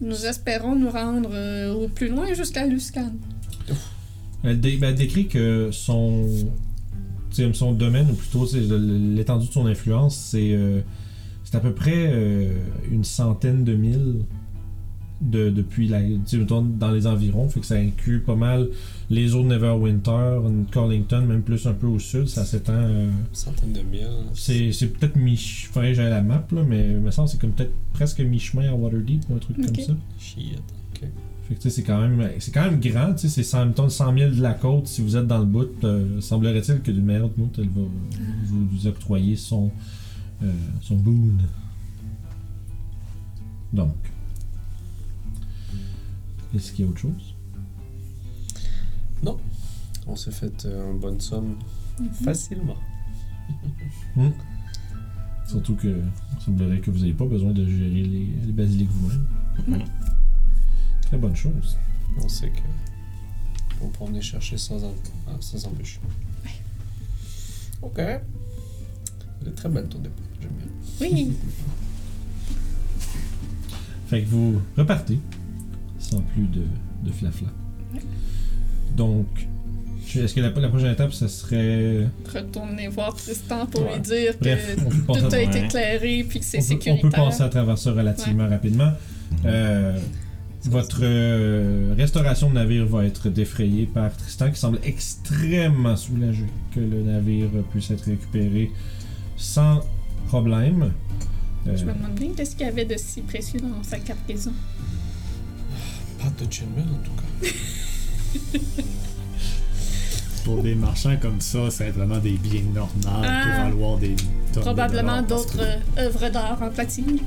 B: Nous espérons nous rendre euh, au plus loin jusqu'à Luscan.
A: Elle, dé- ben, elle décrit que son, son domaine, ou plutôt l'étendue de son influence, c'est à peu près une centaine de milles de, depuis la, tu sais, mettons, dans les environs. Fait que ça inclut pas mal les eaux de Neverwinter, Corlington, même plus un peu au sud. Ça s'étend. euh,
C: Centaines de mille.
A: c'est c'est peut-être mi. Faudrait j'aille la map, là, mais il me semble que c'est comme peut-être presque mi-chemin à Waterdeep ou un truc
B: Ok.
A: comme ça.
C: Shit. Ok.
A: Fait que tu sais, c'est quand même c'est quand même grand, tu sais, c'est 100, mettons, 100 000 de la côte. Si vous êtes dans le bout, euh, semblerait-il que d'une manière ou d'une autre, elle va vous, vous octroyer son, euh, son boon. Donc. Est-ce qu'il y a autre chose?
C: On s'est fait euh, une bonne somme facilement.
A: Surtout que il semblerait que vous n'avez pas besoin de gérer les, les basiliques vous-même.
D: Non.
A: Très bonne chose.
C: On sait que on peut venir chercher sans, en... ah, sans embûche. Ok. Elle est très belle ton dépôt. J'aime bien.
B: Oui,
A: Fait que vous repartez sans plus de, de flafla.
B: Ouais.
A: Donc, est-ce que la, la prochaine étape, ça serait.
B: retournez voir Tristan pour
A: Ouais.
B: lui dire
A: Bref,
B: que tout a été éclairé puis que c'est
A: peut- on
B: sécuritaire.
A: peut passer à travers ça relativement rapidement. Euh, votre euh, restauration de navire va être défrayée par Tristan qui semble extrêmement soulagé que le navire puisse être récupéré sans problème. Euh,
B: Je me demande bien qu'est-ce qu'il y avait de si précieux dans sa cargaison.
C: Pas de Chinmel en tout cas?
E: Pour des marchands comme ça, c'est vraiment des biens normaux
B: Ah.
E: pour valoir des tonnes de
B: Probablement
E: dollars, parce
B: d'autres
E: que-
B: euh, œuvres d'art en platine.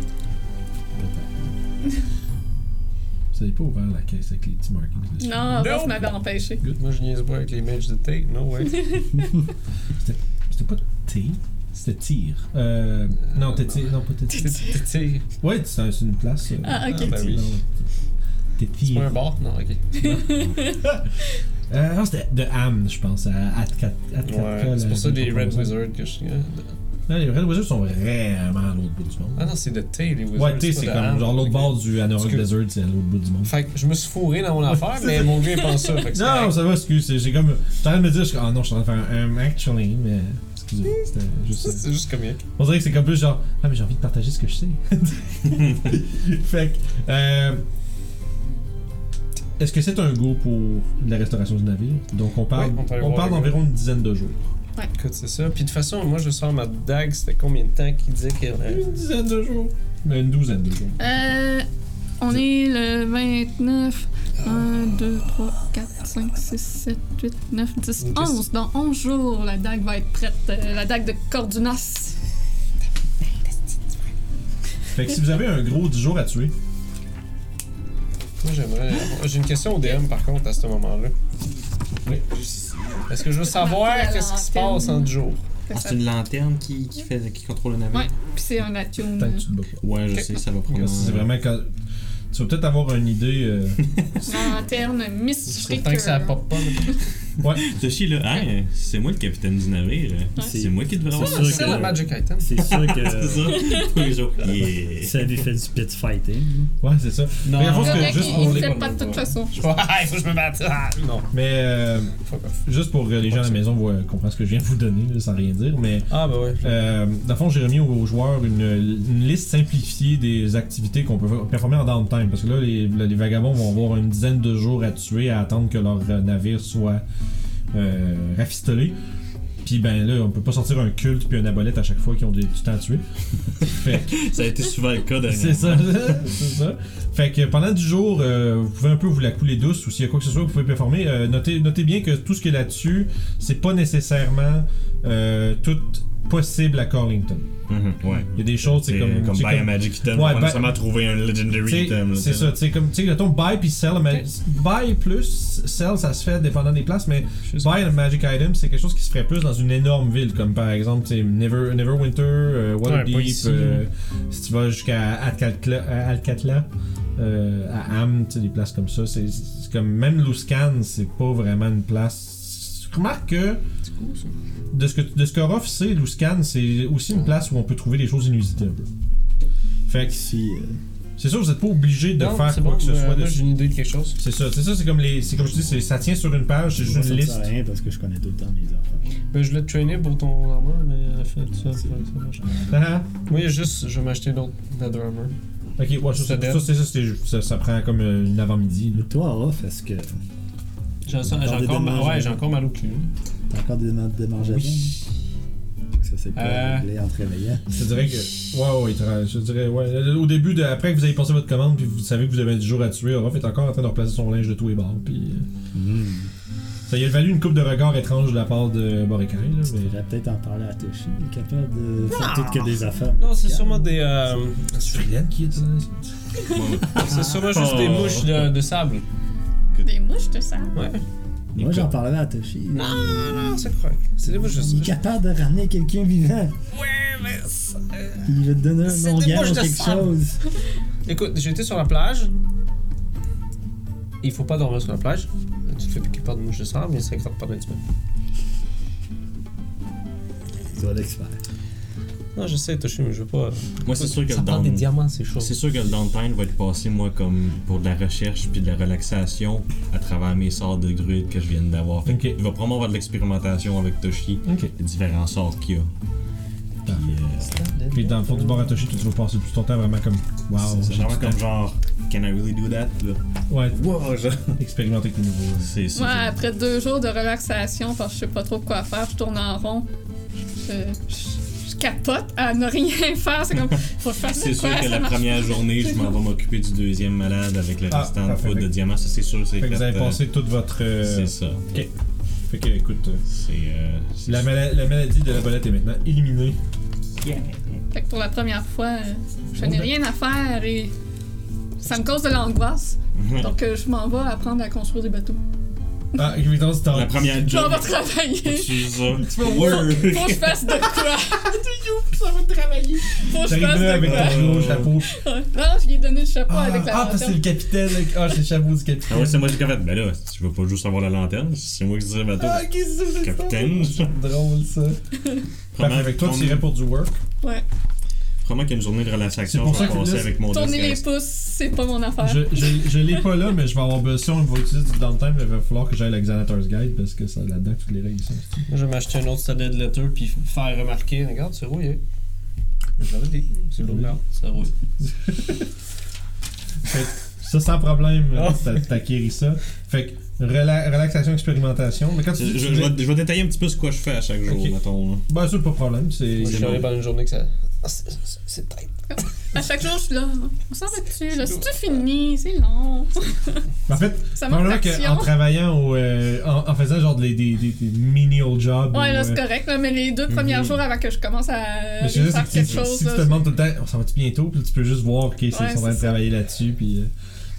A: Vous n'avez pas ouvert la caisse avec les petits markings dessus?
B: Non,
C: Nope.
B: je m'avais empêché.
C: Moi, je niaise pas avec les mages de Tate. No way.
A: C'était pas T, c'était tir. Euh, non, t'es tir. Non, pas t'es tir.
C: C'est
A: Ouais, c'est c'est une place. euh,
B: Ah, ok.
C: Ah, ben oui.
A: non,
C: c'est pas un bar? Non, ok.
A: Euh, non, c'était de Ham, je pense, à Atka.
C: Ouais, c'est pour ça des Red Wizards que je
A: Non, les Red Wizards sont vraiment à l'autre bout du monde.
C: Ah non, c'est de Tate, les Wizards.
A: ouais, sais, c'est comme genre l'autre bord du
C: Excuse.
A: Desert, c'est à l'autre bout du monde.
C: Fait que je me suis fourré dans mon affaire, mais mon gars il pense ça. Fait que c'est
A: Non, ça va, excuse. J'ai comme. J'étais en train de me dire, ah non, je suis en train de faire un actually, mais. Excusez, c'était juste.
C: c'est juste comique.
A: On dirait que c'est comme plus genre, ah, mais j'ai envie de partager ce que je sais. fait que. Euh, Est-ce que c'est un go pour la restauration du navire? Donc on parle,
C: Ouais, on
A: on d'environ une dizaine de jours.
C: Écoute, c'est ça. Puis de toute façon, moi je sors ma dague, c'était combien de temps qu'il disait qu'il y avait.
A: Une dizaine de jours. Mais une douzaine de jours.
B: Euh, on est le 29. 1, 2, 3, 4, 5, 6, 7, 8, 9, 10,
C: Ok.
B: 11. Dans 11 jours, la dague va être prête. Euh, la dague de Cordunas.
A: Fait que si vous avez un gros 10 jours à tuer,
C: Moi j'aimerais. J'ai une question au DM par contre à ce moment-là.
A: Oui.
C: Est-ce que je veux savoir qu'est-ce qui se passe en 10 jours?
D: Ah, c'est une lanterne qui, qui, fait, qui contrôle le navire?
B: Ouais. Puis c'est un
A: pas.
D: Ouais, je sais, ça va prendre.
A: C'est vraiment quand. Tu vas peut-être avoir une idée. euh,
B: Lanterne mystique.
C: Tant que ça pop pas.
A: Ouais.
D: Toshi, là, hein, c'est moi le capitaine du navire. C'est moi qui devrais
E: C'est
D: avoir
E: sûr
C: C'est
E: que-
C: la Magic Item.
E: C'est sûr
D: C'est
E: que
D: ça. Tous les jours. Yeah.
E: ça lui fait du pit fighting.
A: Ouais, c'est ça.
C: Non,
A: Mais force que juste
B: il,
A: pour
B: il
A: les-
B: fait pas de toute façon.
C: Je il faut que je me batte. Ah, non.
A: Mais euh, juste pour que les gens à la maison comprennent ce que je viens de vous donner, là, sans rien dire, mais
C: Ah, bah ouais.
A: euh, dans le fond, j'ai remis aux, joueurs une, une liste simplifiée des activités qu'on peut performer en downtime. Parce que là, les, les vagabonds vont avoir une dizaine de jours à tuer, à attendre que leur euh, navire soit euh, rafistolé. Puis ben là, on peut pas sortir un culte puis un abolette à chaque fois qui ont des, du temps à tuer. fait que-
D: Ça a été souvent le cas
A: c'est
D: dernièrement.
A: ça, c'est ça. Fait que pendant du jour, euh, vous pouvez un peu vous la couler douce ou s'il y a quoi que ce soit, vous pouvez performer. Euh, notez, notez bien que tout ce qui est là-dessus, c'est pas nécessairement euh, tout possible à Carlington.
D: Mhm, ouais.
A: Il y a des choses, c'est comme.
D: comme buy a magic item,
A: Ouais,
D: pas
A: buy-
D: nécessairement trouver un legendary
A: T'sais,
D: item. là,
A: C'est
D: t'sais,
A: ça, tu sais, comme, tu sais, mettons, buy puis sell, mais buy plus, sell, ça se fait dépendant des places, mais buy a magic item, c'est quelque chose qui se ferait plus dans une énorme ville, comme par exemple, tu sais, Never, Neverwinter, euh, Waterdeep, euh, si tu vas jusqu'à Alcatla, euh, à Am, tu sais, des places comme ça, c'est c'est comme, même Luscan, c'est pas vraiment une place. Remarque que,
C: C'est cool ça.
A: de ce que, de ce sait, Luscan, c'est aussi une place où on peut trouver des choses inusitées. Fait que,
E: Si, euh,
A: c'est sûr, vous êtes pas obligé de
C: Non,
A: faire quoi
C: bon,
A: que ce
C: euh,
A: soit
C: moi,
A: dessus.
C: j'ai une idée de quelque chose.
A: C'est ça, c'est ça, c'est comme les. C'est comme je dis, ça tient sur une page, c'est juste une
E: ça
A: liste.
E: sert à rien parce que je connais tout le temps mes affaires.
C: Ben, je l'ai traîné pour ton armure, mais en fait, ça, ça, ça marche.
A: Ah,
C: Moi, il y a juste, je vais m'acheter une autre Nether Armor.
A: ok, ouais, ça,
C: Ça
A: ça, ça, ça, ça prend comme euh, une avant-midi.
E: Toi, Ruff, est-ce que
C: J'ai
E: Encore
C: j'ai
E: des
C: encore, ma- ouais, j'ai encore mal au cul.
E: t'as encore des manger
C: Oui.
E: Ça s'est pas
C: Euh.
E: réglé en te réveillant?
A: Je dirais que. Ouais, ouais, je dirais, ouais. Au début, de, après que vous avez passé votre commande, puis vous savez que vous avez 10 jours à tuer, Orof est encore en train de replacer son linge de tous les bords, puis.
E: Hmm.
A: Ça y a valu une coupe de regards étrange de la part de
E: Tu
A: mais.
E: devrais peut-être en parler à Toshi. Il est capable de faire tout que des affaires.
C: Non, c'est sûrement des. euh,
A: C'est Freeland qui est ça?
C: c'est sûrement juste des
D: Oh.
C: mouches de, de sable.
B: Des mouches de sable.
C: Ouais.
E: Moi, j'en parlerai à Toshi.
C: Non, non, non, c'est correct. C'est des mouches de
E: Il est capable de ramener quelqu'un vivant.
C: Ouais, mais. euh,
E: Il va te donner un
C: mouches
E: ou
C: de
E: quelque
C: sable.
E: chose.
C: Écoute, j'étais sur la plage. Il faut pas dormir sur la plage. Tu te fais piquer par des mouches de sable, mais ça gratte pendant une semaine.
E: Toi, l'expert.
C: Non, je sais, Toshi, mais je veux pas.
D: Moi, c'est sûr que
C: ça
D: le
C: prend
D: down-
C: des diamants, c'est chaud.
D: C'est sûr que le downtime va être passé, moi, comme pour de la recherche puis de la relaxation à travers mes sorts de druide que je viens d'avoir. Fait
A: Ok.
D: qu'il va probablement avoir de l'expérimentation avec Toshi,
A: Ok.
D: les différents sorts qu'il y a. Puis, euh,
A: Puis dans le fond du Boratoshi, tu vas passer tout ton temps vraiment comme. Waouh,
D: c'est vraiment comme genre, can I really do that? Là?
A: Ouais,
D: Wow, genre.
A: expérimenter avec les nouveaux.
D: C'est ça.
B: Moi, après deux jours de relaxation, parce que je sais pas trop quoi faire, je tourne en rond. Je capote à ne rien faire. C'est comme, faut que je fasse
D: C'est sûr
B: quoi,
D: que la première
B: pas.
D: journée, je m'en vais m'occuper du deuxième malade avec le
A: Ah,
D: restant de faute de diamants. Ça, c'est sûr, c'est
A: Fait que vous avez
D: euh,
A: passé toute votre. euh,
D: C'est ça.
A: Fait que, écoute, euh,
D: C'est. euh,
A: la, mala- la maladie de la bolette est maintenant éliminée.
B: Fait que pour la première fois, je n'ai rien à faire et ça me cause de l'angoisse. Donc je m'en vais apprendre à construire des bateaux.
A: Ah, évidemment, c'est en.
D: La première
B: Je m'en
D: job.
B: vais travailler.
D: Ça.
A: vas
D: Word.
B: Faut que je fasse de quoi?
A: ça va travailler.
B: Faut que je fasse de
A: avec
B: quoi?
A: ton gros chapeau.
B: Ouais. Non, je lui ai donné le chapeau
A: Ah,
B: avec la
A: ah, parce que c'est le
B: lanterne.
A: capitaine. avec- Ah, c'est le chapeau du
D: Ah
A: capitaine.
D: ouais, c'est moi qui ai fait. Ben là, tu veux pas juste avoir la lanterne, c'est moi qui dirais bateau.
A: Ah, qu'est-ce que c'est
D: Capitaine.
A: Drôle ça. Parfait, avec toi, tu irais pour du work.
B: Ouais.
D: Probablement qu'il y a une journée de
A: C'est
D: relaxation,
A: pour
D: je
A: ça que
D: passer
A: là,
D: avec mon
B: Tourner les pouces, c'est pas mon affaire.
A: Je, je, je l'ai pas là, mais je vais avoir besoin. On va utiliser du downtime. Il va falloir que j'aille à l'Exanator's Guide parce que ça là-dedans, toutes les règles sont.
C: Moi, je vais m'acheter un autre studded letter puis faire remarquer. Regarde, c'est rouillé. Je l'avais dit. C'est lourd là. Ça rouille.
A: Ça, sans problème,
C: Ah.
A: t'as- t'acquéris ça. Fait que rela- relaxation, expérimentation. Mais quand
D: Je,
A: tu dis.
D: je-
A: tu
D: je
A: dis-
D: vais, je vais détailler un petit peu ce que je fais à chaque jour,
A: Ok.
D: mettons. là.
A: Ben, ça, pas de problème. C'est. C'est
C: pendant une journée que ça. Ah, c'est- c'est- C'est tight.
B: À chaque jour, je suis là. On s'en va-tu? Là, c'est-tu fini? C'est long.
A: En fait,
B: Ça d'action.
A: qu'en travaillant au. euh, en, en faisant genre des, des, des, des mini old jobs.
B: Ouais,
A: ou,
B: là, c'est
A: euh,
B: correct, là, mais les deux premiers
A: Mhm.
B: jours avant que je commence à
A: Mais je
B: faire
A: c'est que
B: quelque
A: si,
B: chose,
A: si tu
B: là,
A: te demandes tout le temps, on s'en va-tu bientôt, puis tu peux juste voir, ok, c'est- ils sont en train de
B: c'est ça.
A: travailler là-dessus, puis. euh,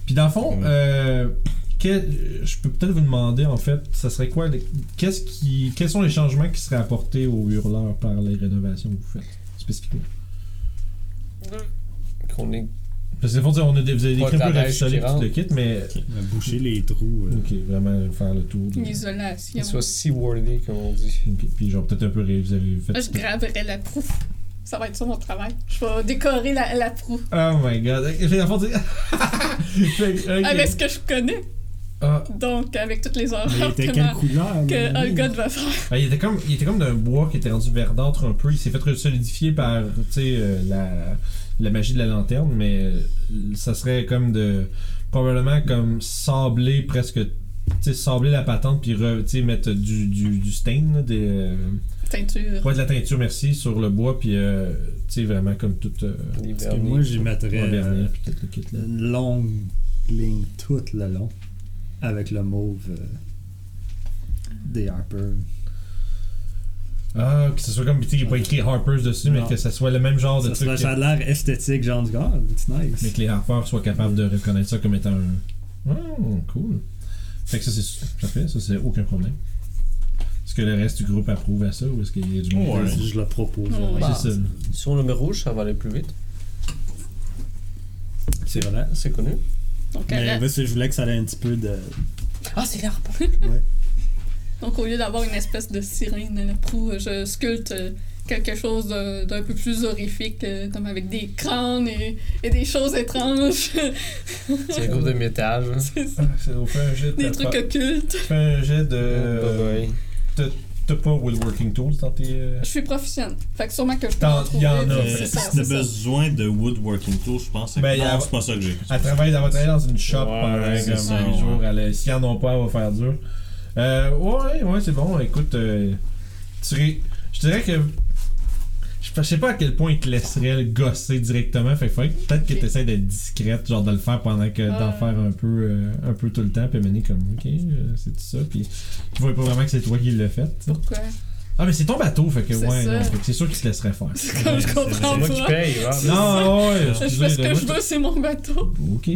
A: Puis dans le fond,
D: Ouais.
A: euh, je peux peut-être vous demander, en fait, ça serait quoi, qu'est-ce qui, quels sont les changements qui seraient apportés aux hurleurs par les rénovations que vous faites, spécifiquement?
C: Qu'on est.
A: Parce que, fond, on a, des- vous avez
C: Pas
A: décrit
C: de
A: un peu
C: la
A: la
C: neige qui
A: tout le kit, mais.
E: On va boucher les trous. euh.
A: Ok, vraiment faire le tour. de-
B: L'isolation.
C: Qu'il soit seaworthy, comme on dit.
A: Ok, Puis genre peut-être un peu ré- vous avez fait.
B: Je graverai la proue. Ça va être ça mon travail. Je vais décorer la, la proue.
A: Oh my god. Dans le fond, tu- Fait que, ok.
B: Avec ce que je connais.
A: Ah,
B: Donc, avec toutes les
E: Mais il
B: horreurs
E: était
B: que,
E: quelle
B: ma-
E: couleur
B: que
E: là,
B: Olga va faire.
A: Ah, il était comme il était comme d'un bois qui était rendu verdâtre un peu. Il s'est fait solidifier par tu sais euh, la, la magie de la lanterne, mais euh, ça serait comme de probablement comme sabler presque tu sais sabler la patente puis re- tu sais mettre du, du, du stain là, des euh,
B: Teinture.
A: Ouais, de la teinture, merci, sur le bois, puis euh, tu sais, vraiment comme tout. Euh,
C: Les
E: Parce que
C: vernis.
E: moi, j'y mettrais euh, une longue ligne tout le long avec le mauve euh, des Harper.
A: Ah, que ce soit comme, tu sais, il n'y a pas écrit Harper's dessus, mais que ça soit le même genre de
E: Ça,
A: truc.
E: serait- ça a l'air esthétique, genre, du ah, it's nice.
A: Mais que les Harpers soient capables de reconnaître ça comme étant un. Oh, cool. Fait que ça, c'est parfait, ça, c'est aucun problème. Est-ce que le reste du groupe approuve à ça ou est-ce qu'il y a du monde
D: Ouais.
E: Je le propose.
B: Ouais.
C: Bah,
A: C'est ça.
C: Le met rouge, ça va aller plus vite.
E: C'est vrai.
C: C'est connu.
B: Donc,
E: Mais que je voulais que ça ait un petit peu de.
C: Ah, c'est l'arbre.
B: donc, au lieu d'avoir une espèce de sirène à la proue, je sculpte euh, quelque chose d'un peu plus horrifique, euh, comme avec des crânes et, et des choses étranges.
C: C'est un groupe de métal. hein.
B: C'est ça.
A: Ah, c'est- on fait un jet de.
B: Des trucs occultes.
A: Fais un jet de.
C: Oh.
A: T'as- T'as pas Woodworking Tools dans tes. euh,
B: Je suis professionnelle. Fait que sûrement que je peux
A: T'en-
B: en trouver.
A: y en a,
B: mais C'est ça,
D: si t'as
B: c'est ça.
D: besoin de woodworking tools, je pense que
A: Ben,
D: non,
A: elle-
D: c'est pas ça que j'ai.
A: Elle travaille, elle va travailler dans une shop
C: Ouais,
A: pendant
C: c'est
A: comme
D: ça,
A: huit
D: ouais.
A: jours. Elle, a- S'ils en ont pas, elle va faire dur. Euh, ouais, ouais, c'est bon. Écoute, euh, tu ré- je dirais que. Je sais pas à quel point il te laisserait le gosser directement. Fait que faudrait que- peut-être que
B: Ok.
A: tu essaies d'être discrète, genre de le faire pendant que. d'en
B: Ah.
A: faire un peu, euh, un peu tout le temps. Puis mener comme, ok, euh, c'est tout ça. Puis tu vois pas vraiment que c'est toi qui l'as fait.
B: Pourquoi?
A: Ah, mais c'est ton bateau, fait que
B: C'est
A: ouais, non. Que c'est sûr qu'il te laisserait faire.
B: C'est comme je comprends
C: C'est moi qui paye, hein.
A: Non, ouais,
B: Je
A: excusez,
B: fais ce que je veux, c'est mon bateau.
A: Ok.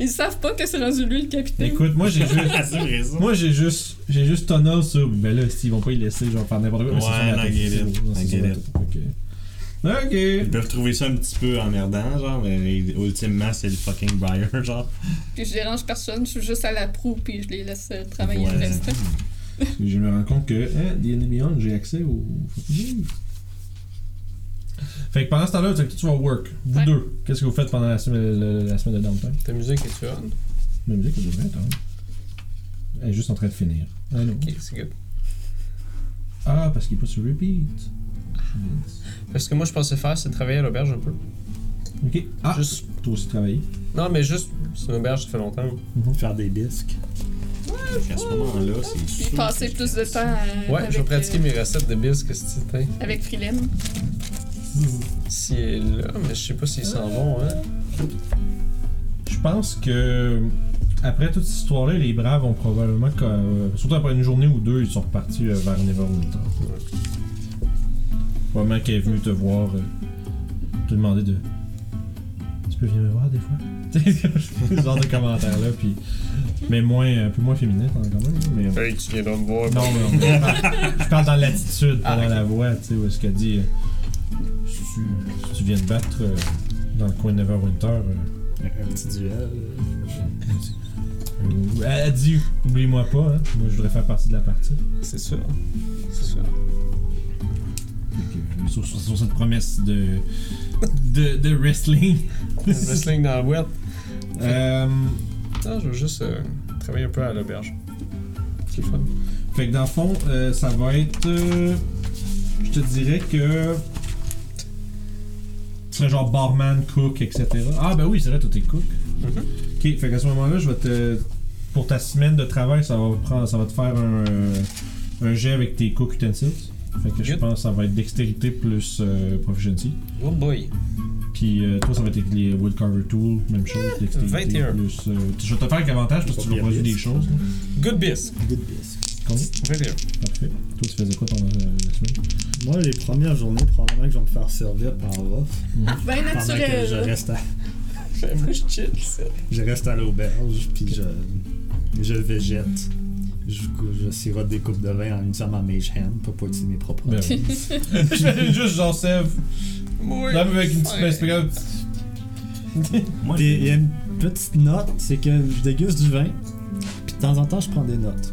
B: Ils savent pas que c'est rendu lui le capitaine.
A: Écoute, moi j'ai juste.
D: Ah.
A: Moi j'ai juste j'ai juste tunnel sur ben là s'ils vont pas y laisser genre faire n'importe quoi
D: Ouais,
A: son
D: I get it.
A: son- Ok.
D: Ils peuvent trouver ça un petit peu emmerdant, genre, mais ultimement, c'est le fucking Briar, genre.
B: Puis je dérange personne, je suis juste à la proue, puis je les laisse euh, travailler
D: Ouais.
B: le reste.
A: Je me rends compte que hein, The Enemy Beyond, j'ai accès au Fait que pendant ce temps-là, tu vas work. Vous
B: Ouais.
A: deux, qu'est-ce que vous faites pendant la semaine, la, la semaine de downtime?
C: Ta musique est-tu on?
A: Ma musique, elle devrait être, hein. Elle est juste en train de finir. Ah non.
C: Ok, c'est good.
A: Ah, parce qu'il est pas sur repeat.
C: Parce que moi, je pensais faire, c'est travailler à l'auberge un peu.
A: Ok. Ah,
C: Juste.
A: toi aussi travailler.
C: Non, mais juste, c'est une auberge, ça fait longtemps.
E: Faire des bisques.
D: À ce moment-là, c'est
B: Puis
D: sûr
B: passer plus de temps à-
C: Ouais,
B: avec,
C: je vais pratiquer
B: euh,
C: mes recettes de bisques, c'est
B: avec Frilem.
C: Si elle est là, mais je sais pas s'ils s'en vont, hein.
A: Je pense que après toute cette histoire-là, les braves ont probablement, euh, surtout après une journée ou deux, ils sont repartis euh, vers Neverwinter. Probablement qu'elle est venue te voir, euh, te demander de. Tu peux venir me voir des fois? ce genre de commentaires-là, puis. Mais moins, un peu moins féministe hein, quand même. là, Mais,
C: Hey, tu viendras me voir.
A: non, mais on- je parle- dans l'attitude, pas
C: Ah,
A: dans la voix, tu sais, où est-ce qu'elle dit. euh, si, tu, si tu viens te battre euh, dans le coin de Neverwinter. euh,
E: Un petit duel.
A: Elle dit, oublie-moi pas, hein. moi je voudrais faire partie de la partie.
C: C'est sûr. C'est sûr.
A: Sur, cette promesse de, de, de wrestling.
C: Wrestling dans la boîte.
A: Euh,
C: je veux juste euh, travailler un peu à l'auberge. C'est le fun.
A: fait que dans le fond, euh, ça va être. je te dirais que. Tu serais genre barman, cook, etc. Ah, ben oui, c'est vrai, toi t'es cook.
C: Mhm.
A: Ok, fait qu'à ce moment-là, je vais te. Pour ta semaine de travail, ça va, prendre, ça va te faire un, un jet avec tes cook utensils. Fait que je
C: Good.
A: pense que ça va être dextérité plus euh, proficiency.
C: Oh boy.
A: Puis euh, toi, ça va être avec les Woodcarver Tools, même chose. dextérité
C: 21.
A: plus. euh, je vais te faire avec avantage parce que tu vas
E: Pas
A: produire des choses.
C: Good bisque.
E: Good bisque.
A: Combien
C: 21.
A: Parfait. Toi, tu faisais quoi pendant euh, la semaine?
E: Moi, les premières journées, probablement que je vais me faire servir par Ruff.
B: Ben
E: Pendant que je
B: naturel.
E: reste à,
C: Moi, je chill, ça.
E: je reste à l'auberge, puis je, je végète. Je, je sirote des coupes de vin en utilisant ma mage hand pour pas utiliser mes propres
A: Ben
E: mains.
A: oui. Je fais juste genre sève.
C: Moi,
A: Là, avec une petite.
D: Moi,
E: il y a une petite note, c'est que je déguste du vin, puis de temps en temps, je prends des notes.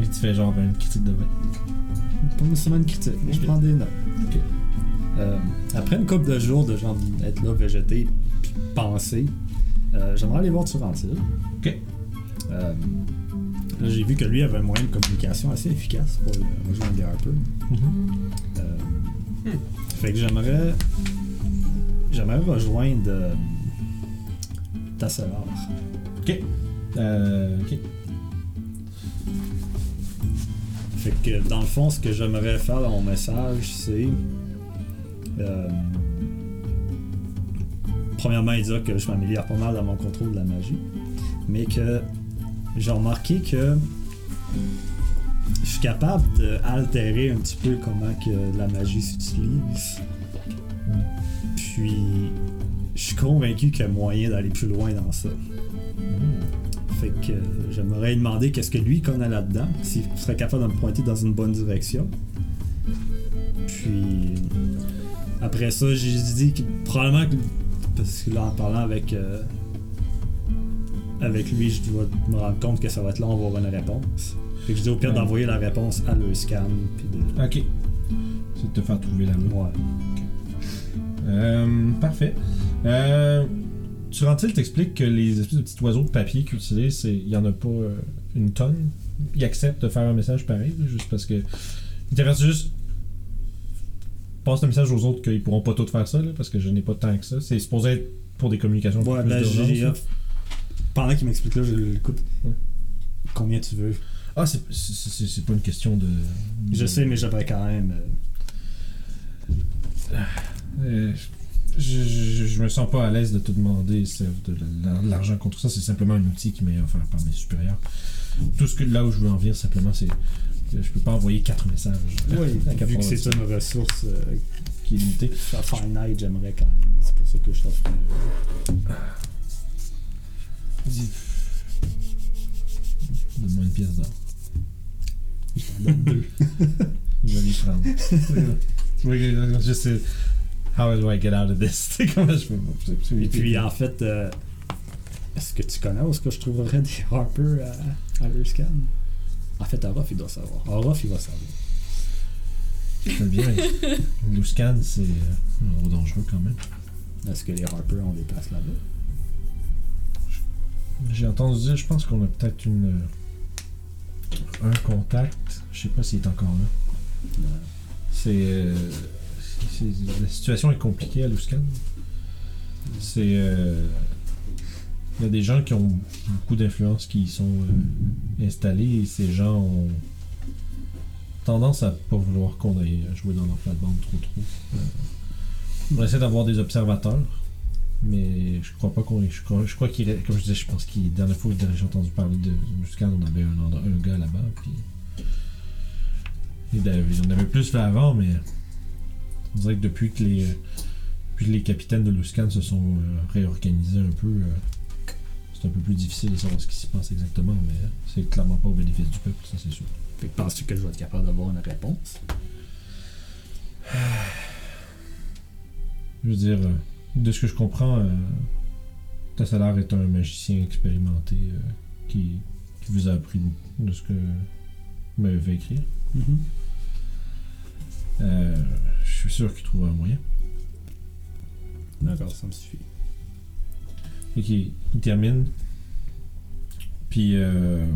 A: Et tu fais genre une critique de vin.
E: Pas nécessairement une critique, mais je prends des notes. Euh, après une couple de jours de genre être là, végéter, puis penser, euh, j'aimerais aller voir Turantil.
A: Ok.
E: Euh, j'ai vu que lui avait un moyen de communication assez efficace pour rejoindre les Harper. Euh, Fait que j'aimerais. J'aimerais rejoindre euh, Tasselard.
A: Ok. Euh, ok.
E: Fait que dans le fond, ce que j'aimerais faire dans mon message, c'est. euh, premièrement, il dire que je m'améliore pas mal dans mon contrôle de la magie. Mais que j'ai remarqué que je suis capable d'altérer un petit peu comment que la magie s'utilise. Puis je suis convaincu qu'il y a moyen d'aller plus loin dans ça. Fait que j'aimerais demander qu'est-ce que lui connaît là-dedans, s'il serait capable de me pointer dans une bonne direction. Puis après ça, j'ai dit que probablement que parce que là en parlant avec euh, avec lui, je dois me rendre compte que ça va être long à avoir une réponse. Fait que je dis au pire
A: Ouais.
E: d'envoyer la réponse à le scan puis de
A: Ok. C'est de te faire trouver la voie.
E: ouais.
A: Euh, parfait. Euh, Turantil t'explique que les espèces de petits oiseaux de papier qu'ils utilisent, il y en a pas euh, une tonne. Ils acceptent de faire un message pareil, juste parce que. Il t'intéresse juste. Passe le message aux autres qu'ils pourront pas tout faire ça, là, parce que je n'ai pas tant que ça. C'est supposé être pour des communications
E: Ouais,
A: plus
E: ben,
A: là.
E: Pendant qu'il m'explique là, je l'écoute.
A: Ouais.
E: Combien tu veux?
A: Ah, c'est- c'est c'est- pas une question de.
E: Je sais, mais j'aimerais quand même. euh,
A: Euh, je, je, je me sens pas à l'aise de te demander de de l'argent contre ça. C'est simplement un outil qui m'est offert par mes supérieurs. Tout ce que là où je veux en venir, simplement, c'est que je peux pas envoyer quatre messages.
E: Oui,
A: à
E: vu
A: 80,
E: que c'est une ressource euh,
A: qui est limitée.
E: finite, j'aimerais quand même. C'est pour ça que je t'offre.
A: Dis- Donne-moi une pièce d'or.
E: Je t'en donne deux.
A: Il va les prendre. Je sais. How do I get out of this? Comment je peux.
E: Et puis en fait, euh, est-ce que tu connais où est-ce que je trouverais des Harper à, à En fait, Orof, il doit savoir. Orof, il va savoir.
A: C'est bien. Luscan, c'est euh, un gros dangereux quand même.
E: Est-ce que les Harper ont des places là-bas?
A: J'ai entendu dire, je pense qu'on a peut-être une. euh, un contact. Je sais pas s'il est encore là. C'est. euh, la situation est compliquée à Luscan. C'est. euh, Il y a des gens qui ont beaucoup d'influence qui y sont euh, installés et ces gens ont tendance à pas vouloir qu'on aille jouer dans leur plate-bande trop trop. On essaie d'avoir des observateurs, mais je crois pas qu'on. Je crois, je crois qu'il. Comme je disais, je pense qu'il. Dernière fois que j'ai entendu parler de Luscan, on avait un, endroit- un gars là-bas, puis. Il en avait plus là avant, mais. On dirait que depuis que les. Depuis que les capitaines de Luscan se sont euh, réorganisés un peu, euh, c'est un peu plus difficile de savoir ce qui s'y passe exactement, mais c'est clairement pas au bénéfice du peuple, ça c'est sûr.
E: Fait que penses-tu que je vais être capable d'avoir une réponse?
A: Je veux dire, euh, de ce que je comprends, euh, Tassalar est un magicien expérimenté euh, qui, qui vous a appris beaucoup de ce que vous m'avez fait écrire. Euh, je suis sûr qu'il trouvera un moyen.
E: D'accord, ça me suffit.
A: Et il termine. Puis euh,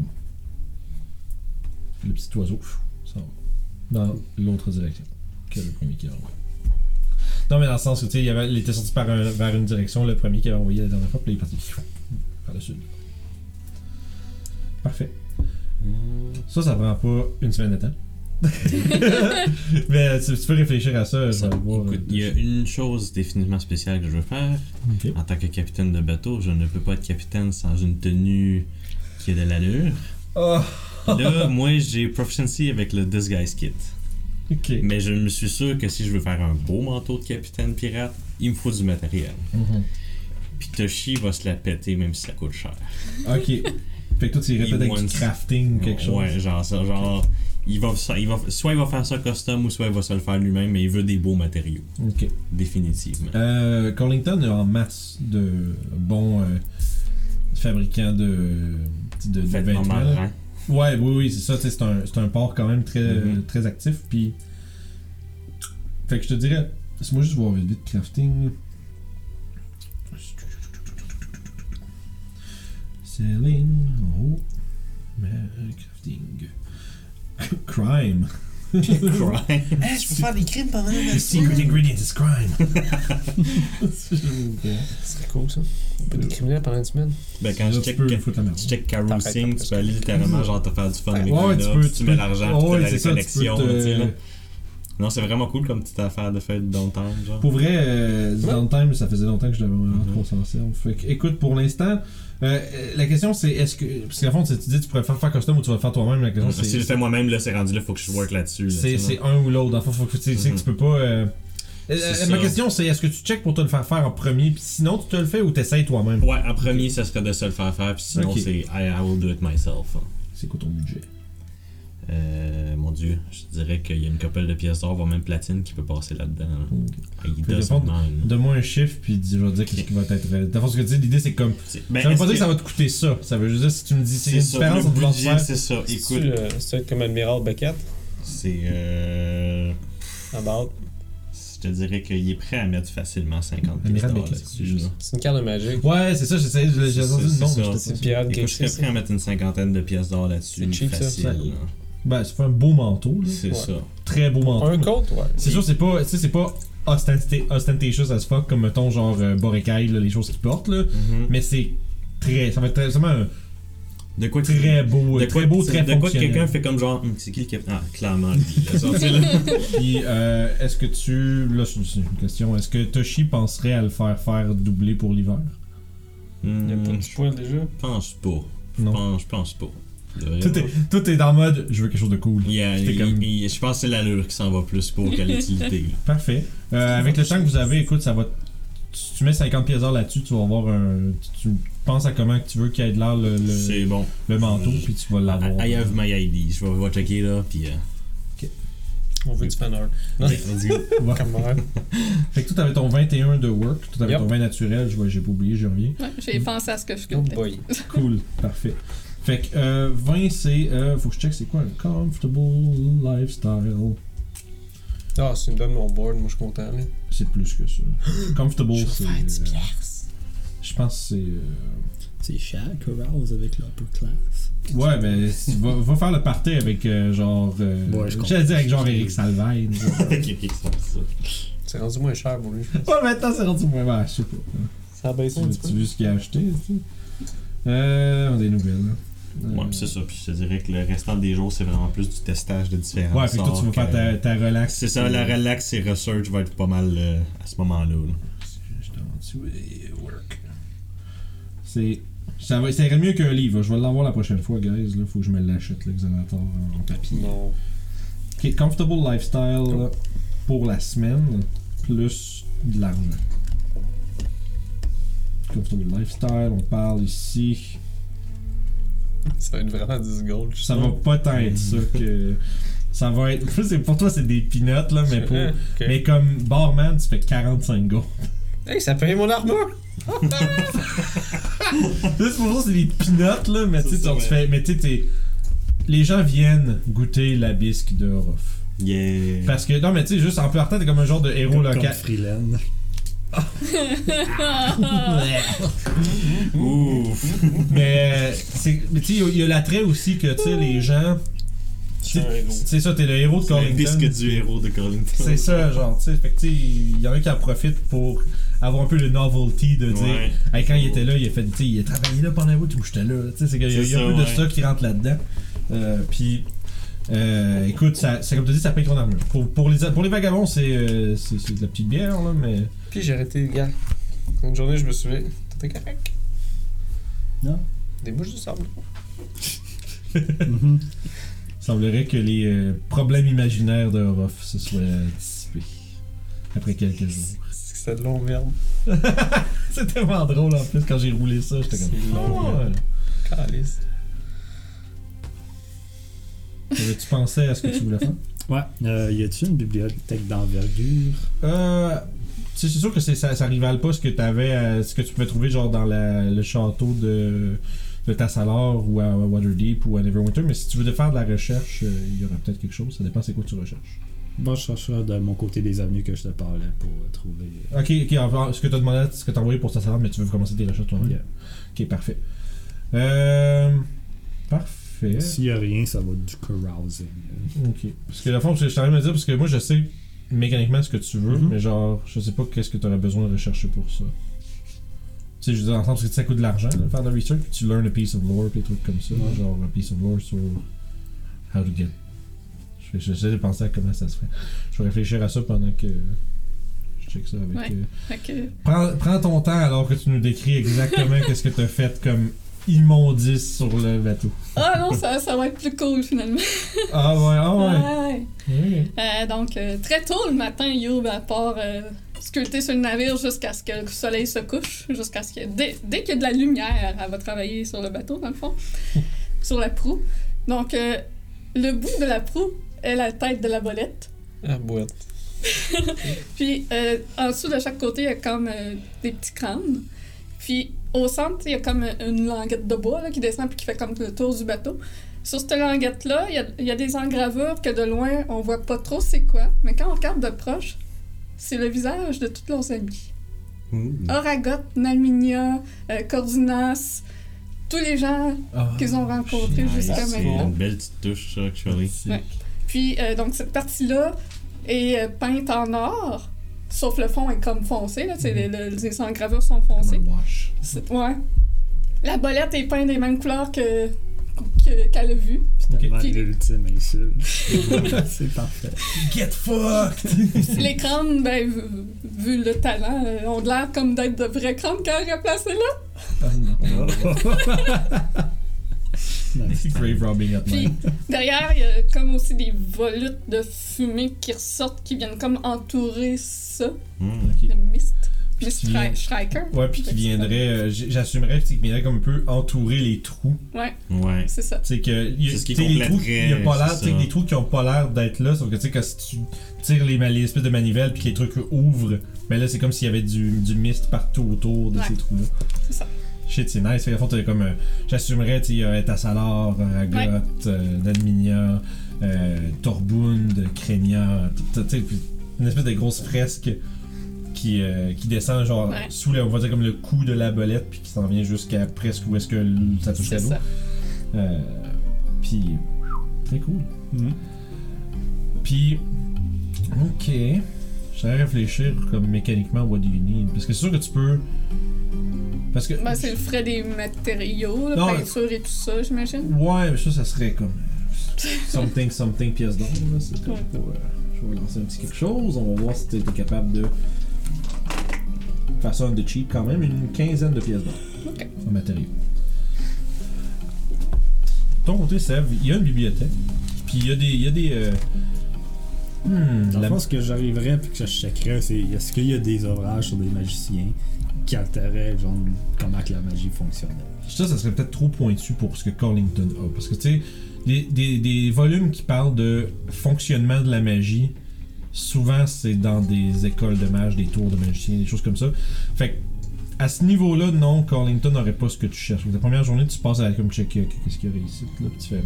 A: le petit oiseau pff, ça va dans l'autre direction que le premier qui a envoyé. Non, mais dans le sens où tu sais, il, avait- il était sorti par un- vers une direction, le premier qui avait envoyé la dernière fois, puis il est parti vers le sud. Parfait. Ça, ça prend pas une semaine de temps. mais tu, tu peux réfléchir à ça,
D: Ça-
A: voir.
D: écoute,
A: euh,
D: il y a une chose définitivement spéciale que je veux faire. En tant que capitaine de bateau, je ne peux pas être capitaine sans une tenue qui a de l'allure.
A: Oh,
D: Là, moi, j'ai proficiency avec le Disguise Kit. Mais je me suis sûr que si je veux faire un beau manteau de capitaine pirate, il me faut du matériel.
A: Mhm.
D: Puis Toshi va se la péter même si ça coûte cher.
A: Ok. Fait que toi, tu irais peut-être avec du crafting ou quelque chose?
D: Ouais, genre ça, genre. Il va, il va, soit il va faire ça custom ou soit il va se le faire lui-même, mais il veut des beaux matériaux,
A: Ok.
D: définitivement.
A: Euh, Collington a en masse de bons euh, fabricants de, de, de
D: Vêtements
A: vêtements. Ouais, oui, oui, c'est ça. C'est un, c'est un port quand même très,
D: Mhm.
A: très actif. Puis. Fait que je te dirais. Laisse-moi juste voir vite vite crafting. Selling. Oh. Mais, crafting. Crime.
D: Crime.
C: Hey, je peux faire des crimes pendant
A: The secret ingredient is crime.
C: C'est cool ça. Peut être criminel pendant une semaine.
D: Ben, quand je check,
A: la
D: tu check Carol
C: T'arrêtes
D: Sing,
C: après
D: tu peux aller littéralement genre te faire du fun avec
A: Ouais, tu tu
D: mets l'argent, la
A: tu
D: tu sais, là. Non, c'est vraiment cool comme petite affaire de fête downtown, genre.
A: Pour vrai, euh,
C: Ouais.
A: dans le time, ça faisait longtemps que je l'avais vraiment
D: Mhm.
A: trop s'en servir. Fait que, écoute, pour l'instant, euh, la question c'est est-ce que. Parce qu'à fond, tu dis tu pourrais faire faire custom ou tu vas le faire toi-même. La question
D: Si je le fais moi-même, là, c'est rendu là, faut que je work là-dessus. là,
A: C'est c'est un ou l'autre. Fond, faut que tu sais que tu peux pas. euh, euh, ma question c'est est-ce que tu checkes pour te le faire faire en premier, puis sinon tu te le fais ou t'essayes toi-même?
D: Ouais, en premier, ça serait de se le faire faire, puis sinon, c'est I, I will do it myself.
A: C'est quoi ton budget?
D: Euh, mon dieu, je dirais qu'il y a une couple de pièces d'or, voire même platine, qui peut passer là-dedans. là.
A: Ok.
D: Il
A: Fait
D: does
A: que dépend-
D: not mind.
A: Donne-moi un chiffre, puis dis- je vais te dire qu'est-ce qui va être. euh, fond, ce que tu dis, l'idée c'est comme.
D: Ben,
A: ça veut pas dire que ça va te coûter ça. Ça veut juste dire si tu me dis c'est
D: C'est
A: une
D: ça,
A: différence entre
D: budget,
A: faire.
D: c'est ça.
C: C'est euh, c'est comme Admiral Beckett?
D: c'est. Euh,
C: About.
D: Je te dirais qu'il est prêt à mettre facilement 50 pièces
A: Amiral
D: d'or
A: Beckett,
D: là-dessus.
A: c'est.
C: C'est une carte de magie.
A: Ouais, c'est ça, j'essaie. J'ai
D: C'est
A: entendu
D: ça,
A: le nom,
D: c'est ça.
C: C'est une
A: sûr.
C: pirate
D: Écoute, je serais prêt à mettre une cinquantaine de pièces d'or là-dessus.
C: C'est cheap, ça.
D: facile. Là.
A: Ben, ça fait un beau manteau.
D: C'est
C: Ouais.
D: ça.
A: Très beau manteau.
C: Un coat, ouais.
A: C'est sûr, c'est pas, c'est pas ostenta- ostentatious as fuck comme mettons genre euh, Borekai, les choses qu'ils portent là.
D: Mhm.
A: Mais c'est très, ça va être très, vraiment un
D: De quoi tu-
A: très beau,
D: de
A: très
D: quoi,
A: beau, très
D: de quoi que quelqu'un fait comme genre, Hum, c'est qui le capitaine? Ah, clairement, lui. là, sorti, là.
A: Puis euh, est-ce que tu, là c'est une question, est-ce que Toshi penserait à le faire faire doubler pour l'hiver?
C: Il y a pas de
D: Je
C: spoil déjà?
D: pense pas. Je
A: Non.
D: pense, je pense pas.
A: Tout est, tout est dans mode, je veux quelque chose de cool.
D: Il y a-
A: C'était
D: il-
A: comme-
D: il- je pense que c'est l'allure qui s'en va plus pour que l'utilité.
A: Parfait. Euh, avec le temps que vous avez, écoute, ça va. Si tu mets 50 pièces d'or là-dessus, tu vas avoir un. Tu, tu penses à comment que tu veux qu'il y ait de l'air le, le,
D: C'est bon.
A: le manteau, puis tu vas l'avoir.
D: I, I have my ID. Je vais, je vais checker là, puis. euh,
C: On veut du fan art.
D: let's go.
A: Ouais.
C: Comme moi.
A: Fait que toi, t'avais ton 21 de work, toi, t'avais
C: Yep.
A: ton 20 naturel, je vois, j'ai pas oublié, j'y reviens.
B: Ouais, j'ai pensé à ce que je
C: Oh
B: comptais.
C: boy.
A: Cool, parfait. Fait que euh, 20, c'est. Euh, faut que je check, c'est quoi un comfortable lifestyle?
C: Ah, si tu me donnes mon board, moi je suis content.
A: C'est plus que ça. Comfortable,
C: Je vais
A: c'est. Je pense que c'est. euh,
E: C'est Shaq Rouse avec l'upper class.
A: Ouais, mais si- va, va faire le party avec euh, genre. Euh,
E: Ouais, je
A: J'allais dire avec genre. Eric
D: ok, ça, ça.
C: C'est rendu moins cher pour lui.
A: ouais, maintenant c'est rendu moins bas, je sais pas.
C: Ça a baissé un
A: Tu
C: petit
A: tu
C: peu.
A: vu ce qu'il a acheté, tu sais? Euh, on a des nouvelles. là. Euh,
D: Ouais, puis c'est ça. Puis je te dirais que le restant des jours, c'est vraiment plus du testage de différents
A: Ouais, puis toi, tu vas faire ta, ta relax.
D: C'est ça, la relax et research va être pas mal euh, à ce moment-là. là.
A: Je t'en work. C'est. Ça, va, ça irait mieux qu'un livre. Je vais l'avoir la prochaine fois, guys. Là, faut que je me l'achète, l'exonator en, papier.
C: Non.
A: Ok, comfortable lifestyle là, pour la semaine, plus de l'argent. Comfortable lifestyle, on parle ici.
C: Ça va être vraiment 10 gold. je
A: Ça va pas tant être ça que. Ça va être. Pour toi, c'est des peanuts, là, mais pour. Mais comme barman, tu fais 45 gold.
C: Hey, ça paye mon armure!
A: C'est pour ça, c'est des peanuts, là, mais tu sais, tu fais. Mais tu sais, t'es- les gens viennent goûter la bisque de Orof.
D: Yeah.
A: Parce que, non, mais tu sais, juste en partant, t'es comme un genre de héros
E: Comme, comme
A: local.
E: Freeland.
D: Ouf.
A: mais, c'est- mais tu sais, il y a- l'attrait aussi que, tu sais, les gens. C'est ça, t'es le héros de
D: C'est le disque du héros de Collington.
A: C'est ça, genre, tu sais. Fait que, tu sais, il y en a qui en profitent pour avoir un peu le novelty de dire.
D: Ouais.
A: Hey, quand il était là, il a fait, tu sais, il a travaillé là pendant un bout où j'étais là. Tu sais, c'est qu'il y a,
D: C'est
A: il y a un peu de ça qui rentre là-dedans. Euh, Puis, euh, écoute, ça, c'est comme tu dis, ça paye ton armure. Pour, pour, les, pour les vagabonds, c'est, euh, c'est, c'est de la petite bière, là, mais.
C: Puis j'ai arrêté, gars. Une journée, je me souviens. T'étais correct?
E: Non.
C: Des bouches de sable.
E: Mhm.
A: Il semblerait que les euh, problèmes imaginaires de Orof se soient dissipés après quelques jours.
C: C'était de long merde.
A: c'est tellement drôle en plus quand j'ai roulé ça, j'étais comme.
C: C'est long,
A: Ah, ouais.
C: Calice.
A: Tu pensais à ce que tu voulais faire?
E: Ouais. Euh, y a-tu une bibliothèque d'envergure?
A: Euh, c'est sûr que c'est, ça, ça rivale pas ce que t'avais, à- ce que tu pouvais trouver genre dans la- le château de, de Tassalor ou à Waterdeep ou à Neverwinter, mais si tu veux faire de la recherche, euh, il y aura peut-être quelque chose. Ça dépend c'est quoi que tu recherches.
E: Bon, je chercherai de mon côté des avenues que je te parlais pour euh, trouver. euh,
A: Ok, ok. alors, ce que t'as demandé, ce que t'as envoyé pour Tassalor, mais tu veux commencer tes recherches toi-même?
E: Yeah.
A: Ok, parfait. Euh, parfait.
E: S'il y a rien, ça va être du carousing.
A: Ok. Parce que la fond, je train de me dire, parce que moi je sais mécaniquement ce que tu veux,
E: Mhm.
A: mais genre, je sais pas qu'est-ce que tu aurais besoin de rechercher pour ça. Tu sais, je veux dire, en sens que ça coûte de l'argent, là, faire de la research, puis tu learn a piece of lore, puis des trucs comme ça. Genre, a piece of lore sur how to get. Je vais- J'essaie de penser à comment ça se fait. Je vais réfléchir à ça pendant que je check ça avec.
B: Ouais.
A: euh, Prends, prends ton temps alors que tu nous décris exactement qu'est-ce que tu as fait comme immondice sur le bateau.
B: ah non, ça, ça va être plus cool finalement.
A: Ah ouais, ah ouais.
B: Ouais.
A: Ouais.
B: Euh, donc, euh, très tôt le matin, Youb, à part sculpter sur le navire jusqu'à ce que le soleil se couche, jusqu'à ce que. Dès, dès qu'il y a de la lumière, elle va travailler sur le bateau, dans le fond, sur la proue. Donc, le bout de la proue est la tête de la bolette.
C: Ah, boîte.
B: Puis, euh, en dessous de chaque côté, il y a comme euh, des petits crânes. Puis, au centre, il y a comme une languette de bois là, qui descend puis qui fait comme le tour du bateau. Sur cette languette-là, il y a, il y a des engravures que de loin, on voit pas trop c'est quoi. Mais quand on regarde de proche, c'est le visage de tous leurs amis.
D: Ouh.
B: Oragot, Nalminia, euh, Cordinas, tous les gens
A: Ah,
B: qu'ils ont rencontrés jusqu'à
D: C'est
B: maintenant.
D: une belle petite touche, ça, actually.
B: Ouais. Puis, euh, donc, cette partie-là est euh, peinte en or, sauf le fond est comme foncé, là, sais, les, les, les engravures sont foncées. Ouais. La bolette est peinte des mêmes couleurs que que- qu'elle a vues.
E: Finalement,
B: Puis-
E: l'ultime insulte. c'est parfait.
A: Get fucked!
B: Les crânes, ben, vu, vu le talent, euh, ont l'air comme d'être de vrais crânes qu'elle a placés là.
A: Ah non.
E: Nice.
A: Grave robbing at
B: Puis derrière, il y a comme aussi des volutes de fumée qui ressortent, qui viennent comme entourer ça,
D: Hmm.
A: Ok.
B: le mist. Mist
A: qui vient-
B: Stri- Striker.
A: Ouais, puis qui viendrait, euh, j'assumerais qu'il viendrait comme un peu entourer les trous.
B: Ouais,
D: Ouais.
B: c'est ça.
A: Sais que y a-
D: C'est ce qui
A: tu sais, les trous, y a pas l'air,
D: c'est
A: tu sais
D: ça.
A: des trous qui ont pas l'air d'être là, sauf que tu sais que si tu tires les, espèces de manivelles puis que les trucs ouvrent, ben là c'est comme s'il y avait du, du mist partout autour de
B: Ouais.
A: ces trous là.
B: C'est ça.
A: Shit, c'est nice. Fait qu'à fond, t'as comme. euh, J'assumerais, tu sais, il y a Etasalar, Ragot, euh, Nadminia, euh, Torbund, t- tu sais, une espèce de grosse fresque qui, euh, qui descend, genre,
B: Ouais.
A: sous le, on va dire comme le cou de la bolette, puis qui s'en vient jusqu'à presque où est-ce que ça touche
B: C'est
A: l'eau.
B: ça.
A: Euh, puis, très cool.
E: Mhm.
A: Puis, ok. J'aimerais réfléchir comme mécaniquement, what do you need? Parce que c'est sûr que tu peux. Parce que.
B: Ben, c'est le frais des matériaux, la peinture et tout ça, j'imagine.
A: Ouais, mais ça, ça serait comme. Something, something pièce d'or. là. C'est comme pour. euh, je vais lancer un petit quelque chose. On va voir si t'es t'es capable de. Faire ça de cheap quand même. Une quinzaine de pièces d'or.
B: Ok.
A: En matériaux. De ton côté, Sève, il y a une bibliothèque. Puis il y a des. Il y a des euh, Hmm, la-
E: fond, ce que j'arriverais puis que je checkerais, c'est est-ce qu'il y a des ouvrages sur des magiciens? Qui alteraient genre comment que la magie fonctionnait.
A: Ça, ça serait peut-être trop pointu pour ce que Collington a. Parce que, tu sais, des, des volumes qui parlent de fonctionnement de la magie, souvent, c'est dans des écoles de mages, des tours de magiciens, des choses comme ça. Fait que, à ce niveau-là, non, Collington n'aurait pas ce que tu cherches. La première journée, tu passes à comme checker qu'est-ce qu'il y a ici. Là, tu fais.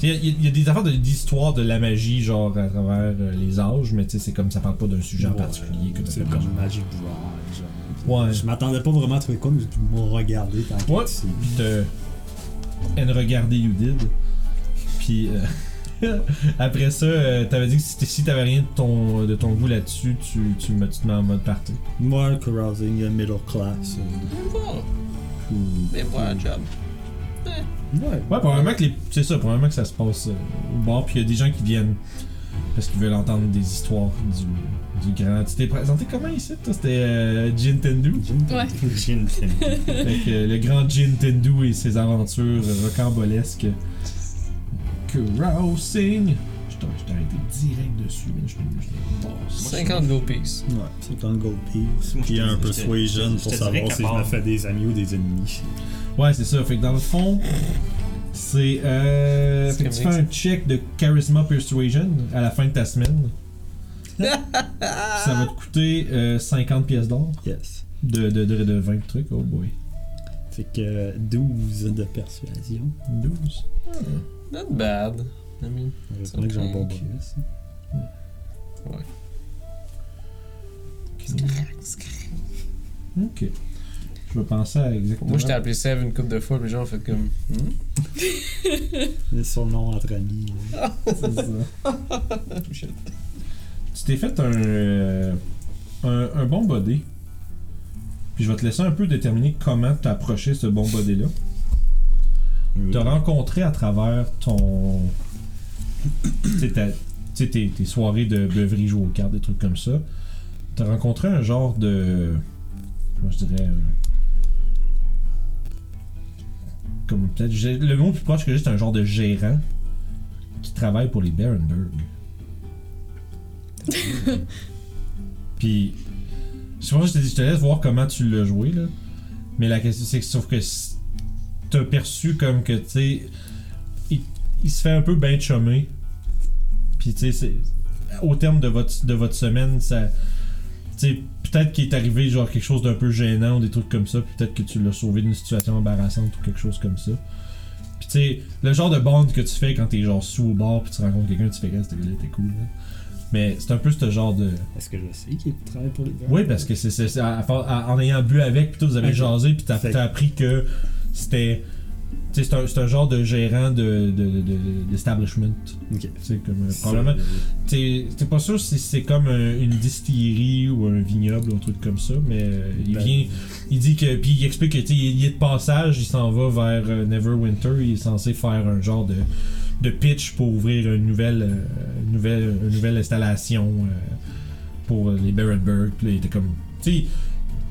A: Tu sais, Il y, a- il y a des affaires de- d'histoire de la magie, genre à travers euh, les âges, mais tu sais, c'est comme ça parle pas d'un sujet en particulier. Que
E: C'est comme. Magic Bride. genre.
A: Ouais.
E: Je m'attendais pas vraiment à trouver quoi, mais j'ai pu me regarder tant
A: Ouais. Puis te. And regarder you did. Puis euh, après ça, euh, t'avais dit que si t'avais rien de ton, de ton goût là-dessus, tu, tu, me, tu te mets en mode party.
E: Moi, carousing, middle class. euh,
C: Bon,
E: cool.
C: mais voilà, job.
E: Ouais.
A: Ouais, probablement que les. C'est ça, probablement que ça se passe euh, au bar, puis il y a des gens qui viennent parce qu'ils veulent entendre des histoires du, du grand. Tu t'es présenté comment ici, toi? C'était euh, Jin Tendu
B: Ouais.
D: Gin Tendu.
A: Fait que, euh, le grand Jin Tendu et ses aventures rocambolesques. Carousing Je t'ai arrêté direct dessus, mais je t'ai je t'ai-
D: je-
C: 50 gold piece.
E: Ouais, c'est un gold piece. Puis un
D: te
E: pour savoir si je me fais des amis ou des ennemis.
A: Ouais, c'est ça. Fait que dans le fond, c'est. Euh, fait que tu fais un check de Charisma Persuasion à la fin de ta semaine. Ça va te coûter euh, 50 pièces d'or
E: Yes.
A: de, de, de, de 20 trucs. Oh boy.
E: Fait que 12 de persuasion.
A: 12.
C: Not bad. I mean,
E: C'est vrai que j'ai un bon
C: Ok.
E: bonus.
A: Ok. Je vais penser à exactement.
C: Moi, je t'ai appelé Sev une couple de fois, mais les gens ont fait comme. Hmm?
E: Les surnoms entre amis.
A: C'est ça. Tu t'es fait un, euh, un, un bon body. Puis je vais te laisser un peu déterminer comment t'as approché ce bon body-là. T'as rencontré à travers ton. tu sais, tes, tes soirées de beuverie jouer aux cartes, des trucs comme ça. T'as rencontré un genre de. Comment je dirais. un- Comme peut-être. Le mot plus proche que c'est un genre de gérant qui travaille pour les Barenberg. Puis. Je pense que je t'ai dit, je te laisse voir comment tu l'as joué, là. Mais la question, c'est que sauf que t'as perçu comme que, tu sais, il, se fait un peu ben chummer. Puis, tu sais, c'est- au terme de votre, de votre semaine, ça. Tu sais, peut-être qu'il est arrivé genre quelque chose d'un peu gênant ou des trucs comme ça. puis Peut-être que tu l'as sauvé d'une situation embarrassante ou quelque chose comme ça. Puis, tu sais, le genre de bande que tu fais quand t'es genre sous au bord, puis tu rencontres quelqu'un, tu fais que ce gars-là était cool, là. Mais c'est un peu ce genre de.
E: Est-ce que je sais qu'il travaille pour les
A: Oui, parce que c'est c'est- c'est en ayant bu avec, puis tout, vous avez jasé, puis t'as appris que c'était. C'est un, c'est un genre de gérant de, de, de- de- d'establishment.
E: Ok.
A: Tu sais, comme. euh, probablement. T'es pas sûr si c'est comme un- une distillerie ou un vignoble ou un truc comme ça, mais euh, il
E: Ben.
A: vient. Il dit que. Puis il explique que, tu sais, il il est de passage, il s'en va vers euh, Neverwinter, il est censé faire un genre de de pitch pour ouvrir une nouvelle, euh, nouvelle, nouvelle installation euh, pour les Berenberg. Puis là, il était comme.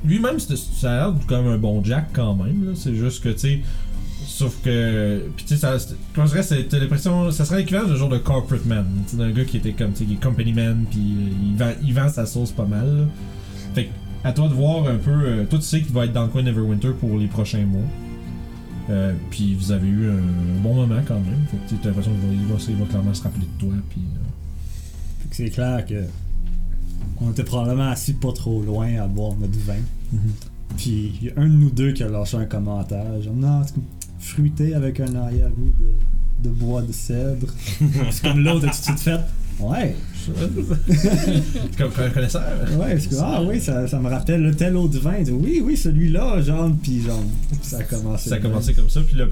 A: Lui-même, ça a l'air comme un bon Jack quand même. C'est juste que, tu sais. Sauf que. Puis, tu sais, ça. Comment je dirais, t'as l'impression. Ça serait l'équivalent d'un genre de corporate man. Tu d'un gars qui était comme. Tu qui est company man, puis euh, il, vend, il vend sa sauce pas mal. là. Fait que, à toi de voir un peu. toi, tu sais qu'il va être dans le coin Neverwinter pour les prochains mois. Euh, puis vous avez eu un bon moment quand même. Fait que t'as l'impression qu'il va, il va, va clairement se rappeler de toi. Puis, euh,
E: Fait que c'est clair que on était probablement assis pas trop loin à boire notre vin. Puis il y a un de nous deux qui a lâché un commentaire. Genre, non, fruité avec un arrière-goût de, de bois de cèdre. c'est comme l'autre tout de suite fait. Ouais,
A: comme comme un connaisseur.
E: ouais, c'est comme, ah oui, ça, ça me rappelle le tel autre vin. Oui, oui, celui-là, genre, puis genre, ça a commencé.
A: Ça a commencé comme ça, puis là,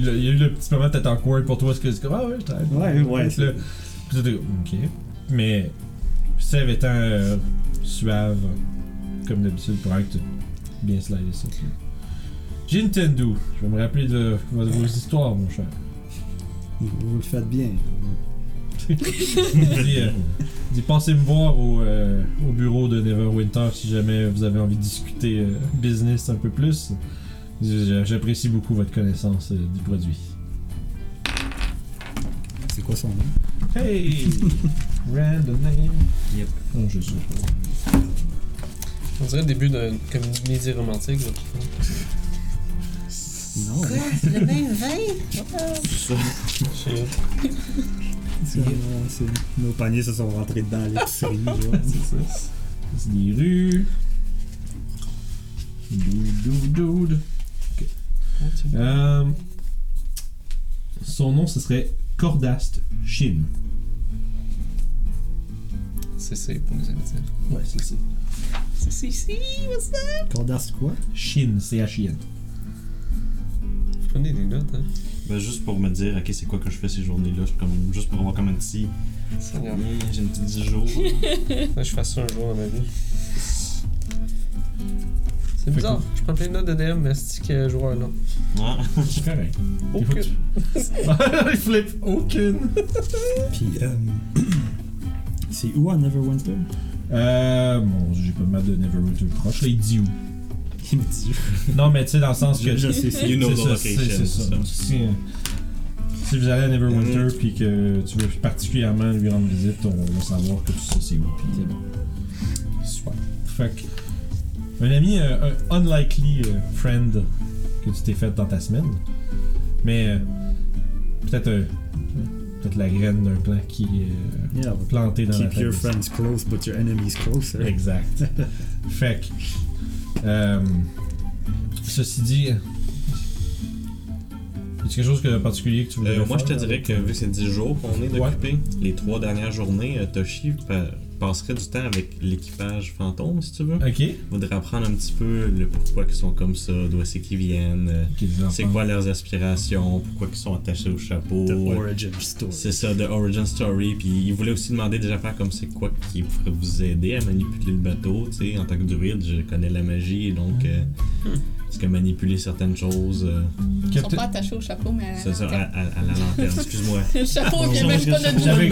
A: le- il y a eu le petit moment peut-être awkward pour toi, parce que c'est comme, ah ouais, je.
E: Ouais, ouais,
A: Puis là, ok. Mais, Sève étant euh, suave, comme d'habitude, pour être bien slider ça. J'ai Nintendo. Je vais me rappeler de, de vos histoires, mon cher.
E: Vous le faites bien.
A: Dis, euh, dis, passez me voir au, euh, au bureau de Neverwinter si jamais vous avez envie de discuter euh, business un peu plus. J'apprécie beaucoup votre connaissance euh, du produit.
E: C'est quoi son nom?
A: Hey! Random name.
D: Yep.
A: Oh, je sais
C: On dirait le début d'une comédie romantique. là.
E: Non.
F: C'est le même vin?
D: Ça.
C: Shit.
E: C'est- c'est- Nos paniers se sont rentrés dedans à l'épicerie.
A: C'est ça. C'est des rues. Dude, dude, dude. Euh, son nom, ce serait Cordast Shin.
C: C'est c'est pour les amitiés.
A: Ouais, c'est ça.
F: C'est c'est si, what's that?
E: Cordast quoi?
A: Shin, C-H-I-N.
C: Vous prenez des notes, hein?
D: Ben, juste pour me dire, ok, c'est quoi que je fais ces journées-là, comme, juste pour avoir comme un petit.
C: Seigneur.
D: Hum, J'ai un petit 10 jours.
C: Je fasse ça un jour dans ma vie. C'est bizarre. Je prends plein de notes de DM, mais c'est que joueur là.
D: Ouais.
A: C'est correct.
C: Aucune.
A: Il flippe aucune.
E: Puis, euh, c'est où à Neverwinter?
A: Euh. Bon, j'ai pas mal de Neverwinter proche. Là, il dit où?
E: Il me dit.
A: Non, mais tu sais, dans le sens que.
E: Je- je sais, c'est-
D: You know the
A: ça,
D: location,
A: c'est ça.
D: ça.
A: Si, euh, si vous allez à Neverwinter
D: Mhm.
A: puis que tu veux particulièrement lui rendre visite, on va savoir que tu sais c'est où. Puis c'est bon. Super. Fait que. Un ami, euh, un unlikely euh, friend que tu t'es fait dans ta semaine. Mais. euh, peut-être. euh, peut-être la graine d'un plan qui est euh,
E: Yeah,
A: planté dans la
E: Keep your friends close, but your enemies closer.
A: Exact. fait que. Euh, ceci dit. Y a quelque chose de particulier que tu voulais
D: Euh, moi, je te dirais que
A: euh,
D: vu que c'est 10 jours qu'on est
A: Ouais.
D: d'occuper, les trois dernières journées, euh, Toshi passerais du temps avec l'équipage fantôme, si tu veux.
A: Ok.
D: Voudrais apprendre un petit peu le pourquoi ils sont comme ça, d'où c'est qu'ils viennent, euh, c'est quoi leurs aspirations, pourquoi ils sont attachés au chapeau.
E: The origin story.
D: C'est ça, The Origin Story. Puis il voulait aussi demander déjà faire comme c'est quoi qui pourrait vous aider à manipuler le bateau. Tu sais, en tant que druide, je connais la magie, donc euh, est-ce que manipuler certaines choses, euh,
B: Ils sont
A: Captain-
B: pas attachés au chapeau, mais à la
D: c'est ça, à,
B: lanterne.
D: à- à la lanterne, excuse-moi.
B: Le chapeau vient même pas de
A: J'avais-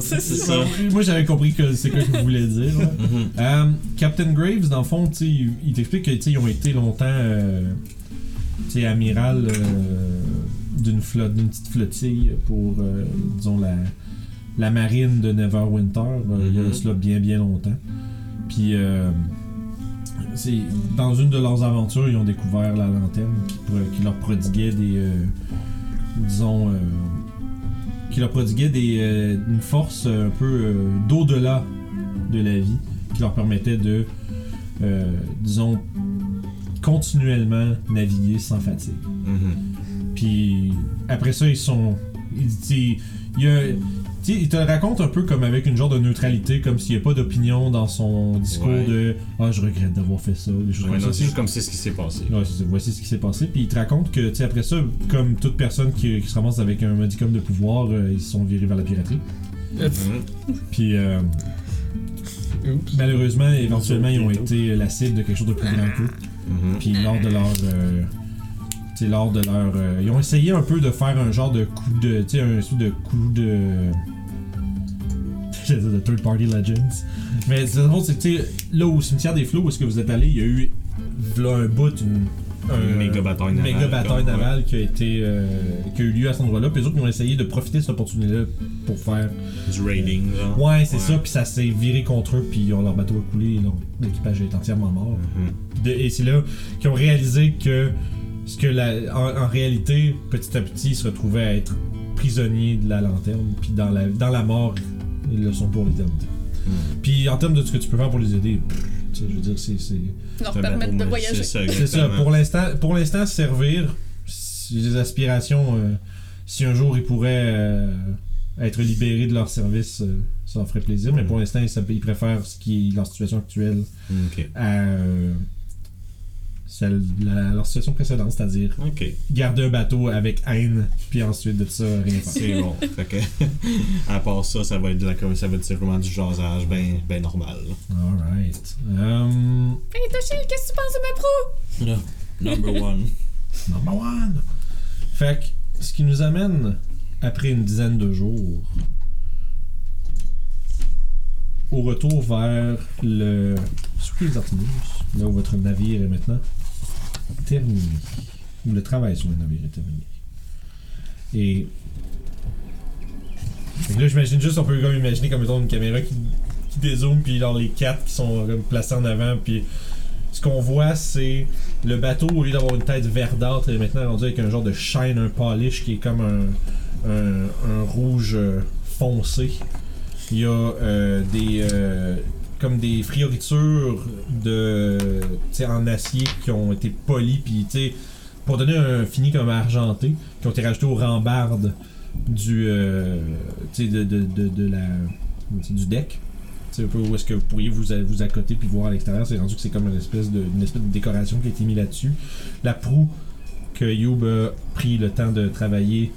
B: C'est ça.
A: Moi, j'avais compris que c'est quoi qu'il voulait dire. ouais.
D: Mhm.
A: Euh, Captain Graves, dans le fond, il, t'explique que tu sais, ils ont été longtemps euh, amiral euh, d'une flotte, d'une petite flottille pour, euh, disons, la, la marine de Neverwinter. euh, Il y a
D: Mhm.
A: cela bien, bien longtemps. Puis, euh, c'est dans une de leurs aventures, ils ont découvert la lanterne qui, leur prodiguait des, euh, disons, euh, qui leur prodiguait des, euh, une force un peu euh, d'au-delà de la vie, qui leur permettait de, euh, disons, continuellement naviguer sans fatigue.
D: Mhm.
A: Puis après ça, ils sont. ils- Il, y a- il te le raconte un peu comme avec une genre de neutralité, comme s'il n'y a pas d'opinion dans son discours
D: Ouais.
A: de Ah, je regrette d'avoir fait ça, des choses
D: Ouais,
A: comme
D: non,
A: ça.
D: c'est juste comme c'est ce qui s'est passé.
A: Ouais, voici ce qui s'est passé. Puis il te raconte que, tu après ça, comme toute personne qui, qui se ramasse avec un modicum de pouvoir, euh, ils se sont virés vers la piraterie.
D: Mhm.
A: Puis euh,
C: Oups.
A: malheureusement, éventuellement, ils ont été la cible de quelque chose de plus grand qu'eux.
D: Mhm.
A: Puis lors de leur. euh, tu sais, lors de leur. euh, ils ont essayé un peu de faire un genre de coup de. Tu sais, un sou de coup de. J'allais dire de Third Party Legends. Mais c'est drôle, c'est que, là au cimetière des flots où est-ce que vous êtes allé, il y a eu. Là un bout, une.
D: Une
A: un-
D: méga bataille navale,
A: méga bataille navale qui a été. euh, qui a eu lieu à cet endroit-là. Puis les autres, ils ont essayé de profiter de cette opportunité-là pour faire.
D: Du raiding, genre.
A: Ouais, c'est ça. Puis ça s'est viré contre eux. Puis ils ont- leur bateau a coulé. L'équipage est entièrement mort.
D: Mhm.
A: De- et c'est là qu'ils ont réalisé que ce que la, en, en réalité, petit à petit, ils se retrouvaient à être prisonniers de la lanterne, puis dans la, dans la mort, ils le sont pour l'éternité.
D: Mhm.
A: Puis en termes de ce que tu peux faire pour les aider, pff, tu sais, je veux dire, c'est. c'est-
B: Leur permettre de voyager.
D: C'est ça,
A: pour l'instant, pour l'instant, servir, si les aspirations, euh, si un jour ils pourraient euh, être libérés de leur service, euh, ça leur ferait plaisir, mais pour l'instant, ils, ils préfèrent ce qui est leur situation actuelle à euh, celle, la- leur situation précédente, c'est-à-dire
D: Ok.
A: garder un bateau avec haine, puis ensuite de ça, rien faire.
D: C'est bon. fait que, à part ça, ça va être, de la, ça va être simplement du jasage ben, ben normal.
A: Alright. Um,
B: Hey Toshi, qu'est-ce que tu penses de ma pro?
D: Number one.
A: number one. Fait que, ce qui nous amène, après une dizaine de jours, au retour vers le des Artemis, là où votre navire est maintenant terminé. Où le travail sur le navire est terminé. Et. Fait là, j'imagine juste, on peut comme imaginer comme mettons, une caméra qui, qui dézoome, puis genre les quatre qui sont comme placés en avant, puis ce qu'on voit, c'est le bateau, au lieu d'avoir une tête verdâtre, est maintenant rendu avec un genre de shine, un polish qui est comme un, un, un rouge euh, foncé. Il y a euh, des. euh, comme des frioritures de, en acier qui ont été polies, puis tu pour donner un fini comme argenté, qui ont été rajoutés aux rambardes du, euh, de, de, de, de la, du deck. C'est où est-ce que vous pourriez vous, vous accoter puis voir à l'extérieur. C'est rendu que c'est comme une espèce, de, une espèce de décoration qui a été mise là-dessus. La proue que Youb a pris le temps de travailler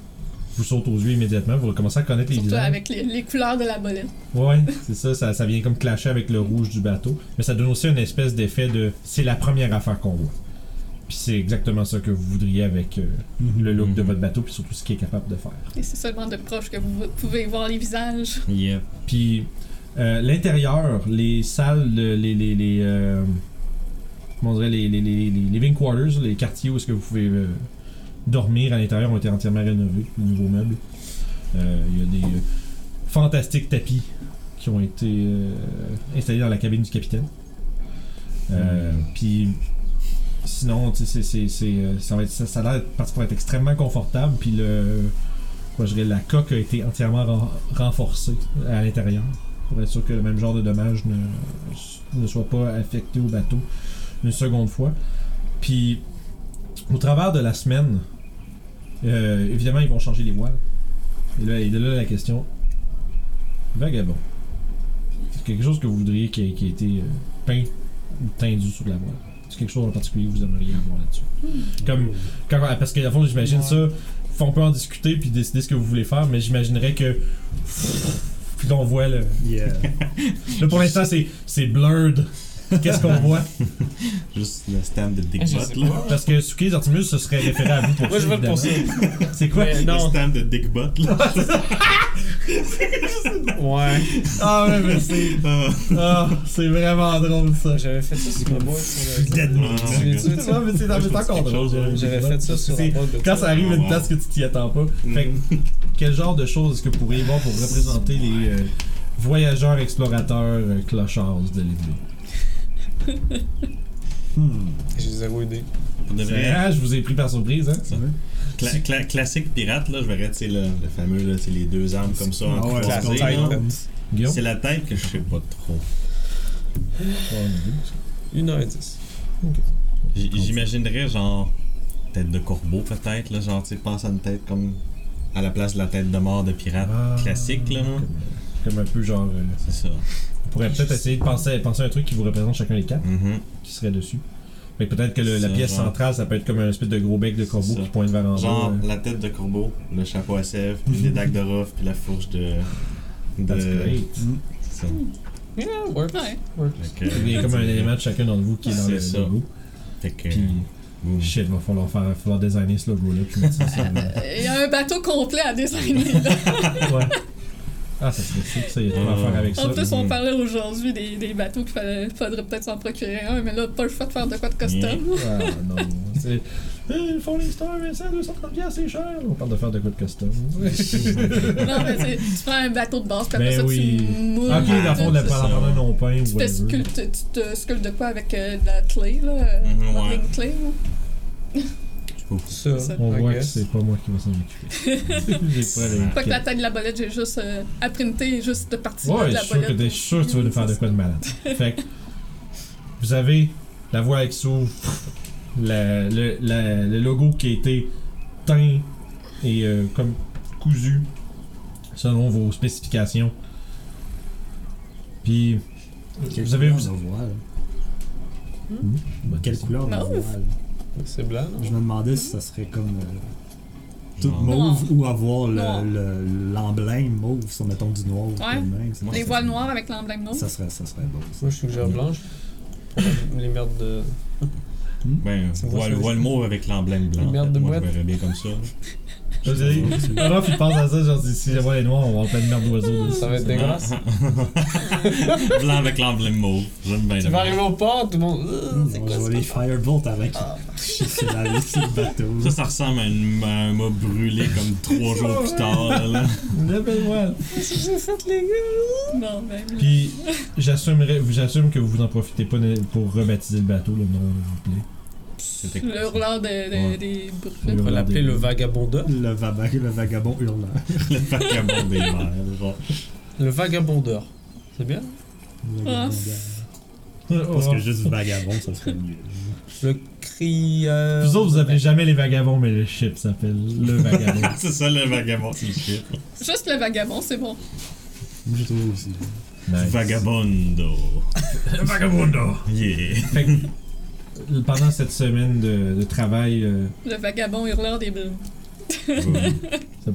A: vous saute aux yeux immédiatement. Vous recommencez à connaître les
B: Surtout
A: visages.
B: avec les, les couleurs de la bolette.
A: Ouais, c'est ça, ça, ça vient comme clasher avec le rouge du bateau. Mais ça donne aussi une espèce d'effet de c'est la première affaire qu'on voit. Puis c'est exactement ça que vous voudriez avec euh, le look de votre bateau, puis surtout ce qu'il est capable de faire.
B: Et c'est seulement de proche que vous pouvez voir les visages.
D: Yep.
A: Puis euh, l'intérieur, les salles, le- les. les, les euh, comment on dirait, les, les, les, les living quarters, les quartiers où est-ce que vous pouvez euh, dormir à l'intérieur ont été entièrement rénovés, de nouveaux meubles. Euh, Il y a des euh, fantastiques tapis qui ont été euh, installés dans la cabine du capitaine. Euh, Puis sinon, tu sais, c'est- c'est- c'est, ça, va être, ça, ça a l'air parti pour être extrêmement confortable. Puis le, quoi, je dirais, la coque a été entièrement ren- renforcée à l'intérieur pour être sûr que le même genre de dommage ne, ne soit pas affecté au bateau une seconde fois. Puis au travers de la semaine, euh, évidemment, ils vont changer les voiles. Et là, et de là la question Vagabond, quelque chose que vous voudriez qui, ait été euh, peint ou tendu sur la voile? C'est quelque chose en particulier que vous aimeriez avoir là-dessus? Comme quand, parce que à fond j'imagine
E: Ouais.
A: ça on peut en discuter puis décider ce que vous voulez faire mais j'imaginerais que puis on voit le
E: Yeah.
A: là pour l'instant c'est c'est blurred qu'est-ce qu'on voit?
D: Juste le stand de Dick Butt, là.
C: pas.
A: parce que Suki Artemus ce serait référé à vous pour
C: Moi, je
A: ça,
C: vote pour ça.
A: c'est quoi?
C: Mais
D: Le
C: non.
D: stand de Dick Butt, là.
C: Ouais.
A: ah ouais mais c'est
D: Ah.
A: ah c'est vraiment drôle ça
C: J'avais fait ça sur le bois. sur le-
E: Dead
D: Ah,
E: meat.
C: Tu- tu- tu-
A: Ouais, mais c'est encore drôle.
C: J'avais fait ça sur
A: C'est-
C: de
A: quand ça arrive à une place que tu t'y attends pas fait que
D: Mm.
A: quel genre de choses est-ce que vous pourriez voir pour représenter les euh, voyageurs explorateurs euh, clochards de l'île
E: Hmm.
C: J'ai zéro idée.
D: Pour de
A: C'est
D: vrai,
A: ah, je vous ai pris par surprise, hein?
D: Ça. cla- cla- classique pirate, là, je verrais, tu sais, le, le fameux, là, c'est les deux armes comme ça,
E: ouais,
D: croisée,
E: c'est?
D: C'est la tête que je sais pas trop.
C: Une heure et dix.
D: J'imaginerais, genre, tête de corbeau, peut-être, là, genre, tu sais, pense à une tête comme à la place de la tête de mort de pirate
A: Ah,
D: classique, là,
A: comme un peu genre. euh,
D: C'est ça.
A: On pourrait peut-être essayer de penser, penser à un truc qui vous représente chacun les quatre,
D: Mhm.
A: qui serait dessus. Que peut-être que le- la pièce
D: genre.
A: centrale, ça peut être comme un espèce de gros bec de corbeau qui pointe vers en bas.
D: Genre,
A: euh.
D: la tête de corbeau, le chapeau à sève, puis les dagues de rough, puis la fourche de. de...
A: That's great.
D: C'est.
C: Yeah.
B: Ouais.
A: Il y a comme un élément de chacun d'entre vous qui est dans le
D: ça.
A: logo.
D: Fait que.
A: Puis,
D: boum.
A: shit, va falloir, faire, va falloir designer ce logo-là.
B: Il y a un bateau complet à designer. là.
A: ouais. Ah, ça serait sick, ça. Il y a tout à faire avec ça.
B: En plus, on parlait aujourd'hui des, des bateaux qu'il fallait- faudrait peut-être s'en procurer un, mais là, pas le choix de faire de quoi de custom.
A: Ah non, c'est. Eh, Ils font les stars, Vincent, 230 piastres, c'est cher. On parle de faire de quoi de custom.
B: non, mais c'est- tu prends un bateau de base, puis après
A: Ben
B: ça,
A: oui.
B: tu moules.
A: ok, dans le fond, de prendre un non-pain ou
B: tu, te
A: whatever.
B: sculptes, tu te sculptes de quoi avec euh, de la clé, là, euh,
D: Mhm,
B: modeling
D: ouais.
B: là.
C: Ça,
B: Ça.
A: On
C: I
A: voit que c'est pas moi qui va s'en occuper. J'ai pas les-
B: Pas que la tête de la bolette, j'ai juste euh, à printer juste de partie
A: Ouais,
B: de la bolette.
A: t'es- je suis sûr que tu vas nous faire de quoi de malade. Fait que, vous avez la voie qui s'ouvre, le, logo qui a été teint et euh, comme cousu selon vos spécifications. Puis,
E: Quelle
A: vous avez.
E: couleur
A: Vous? Hmm?
E: Quelle couleur de
B: Mauve.
E: voile?
C: C'est blanc. non?
E: Je me demandais si ça serait comme euh, tout
D: Non.
E: mauve ou avoir
B: Noir.
E: le- le- l'emblème mauve sur, mettons, du noir. ou
B: Ouais.
E: de même.
D: Moi,
B: Les voiles noires avec l'emblème noir.
E: Ça serait, ça serait beau. ça.
C: Moi, je suis suggère blanche. Les merdes de.
D: Ben,
C: C'est moi,
D: voile, voile mauve avec l'emblème blanc.
C: Une merde de
D: Moi, je
C: boîte.
D: verrais bien comme ça.
A: Je veux dire, alors, puis pense à ça, genre, si- si je vois les noirs, on va avoir plein de merde d'oiseaux dessus.
C: Ça va être dégueulasse.
D: Blanc avec l'emblème mauve. J'aime bien
C: Tu
D: le
C: vas arriver au port, tout le monde. Euh, C'est
E: On
C: quoi
E: va
C: ça?
E: les firebolt avec. C'est la laisse le bateau.
D: Ça, ça ressemble à, une, un mât brûlé comme trois jours plus tard. Là.
A: Le bel voile.
C: Qu'est-ce que j'ai fait, les gars?
B: Non, ben,
A: Puis, j'assume que vous en profitez pas pour rebaptiser le bateau, le nom, s'il vous plaît.
B: Le hurleur de- de-
A: Ouais.
B: des
A: Le
C: On va l'appeler le vagabondeur.
E: Le, vaba- le vagabond hurlant.
D: le vagabond des mers. Genre.
C: Le vagabondeur. C'est bien?
E: Le
B: Ah.
E: Parce que juste vagabond, ça serait mieux.
C: Le crieur.
A: Vous autres, vous appelez jamais les vagabonds, mais le ship s'appelle le vagabond.
D: c'est ça le vagabond, c'est le shit.
B: Juste le vagabond, c'est bon.
E: Je trouve aussi.
A: Nice.
D: Vagabondo.
A: Vagabondo.
D: Yeah.
A: Fait que, pendant cette semaine de, de travail, euh,
B: Le vagabond hurleur des brunes.
A: ça-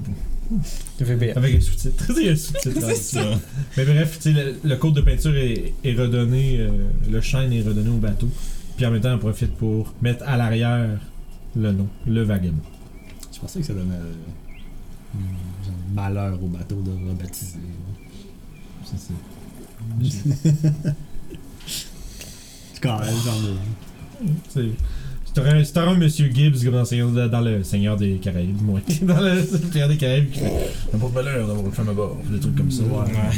C: Le
A: avec un sous-titre. Il y a un sous-titre.
B: Ça.
A: Mais bref, tu sais, le, le code de peinture est, est redonné, euh, le shine est redonné au bateau. Puis en même temps, on profite pour mettre à l'arrière le nom, le vagabond.
E: Je pensais que ça donnait euh, genre, malheur au bateau de rebaptiser.
A: Ça, c'est-
E: C'est quand même genre.
A: C'est. Un, Monsieur Gibbs comme dans, le Seigneur- dans le Seigneur des Caraïbes, moi, dans le Seigneur des Caraïbes, qui fait un beau malheur d'avoir une femme à bord, des trucs comme ça.
E: Ouais.
D: Ouais.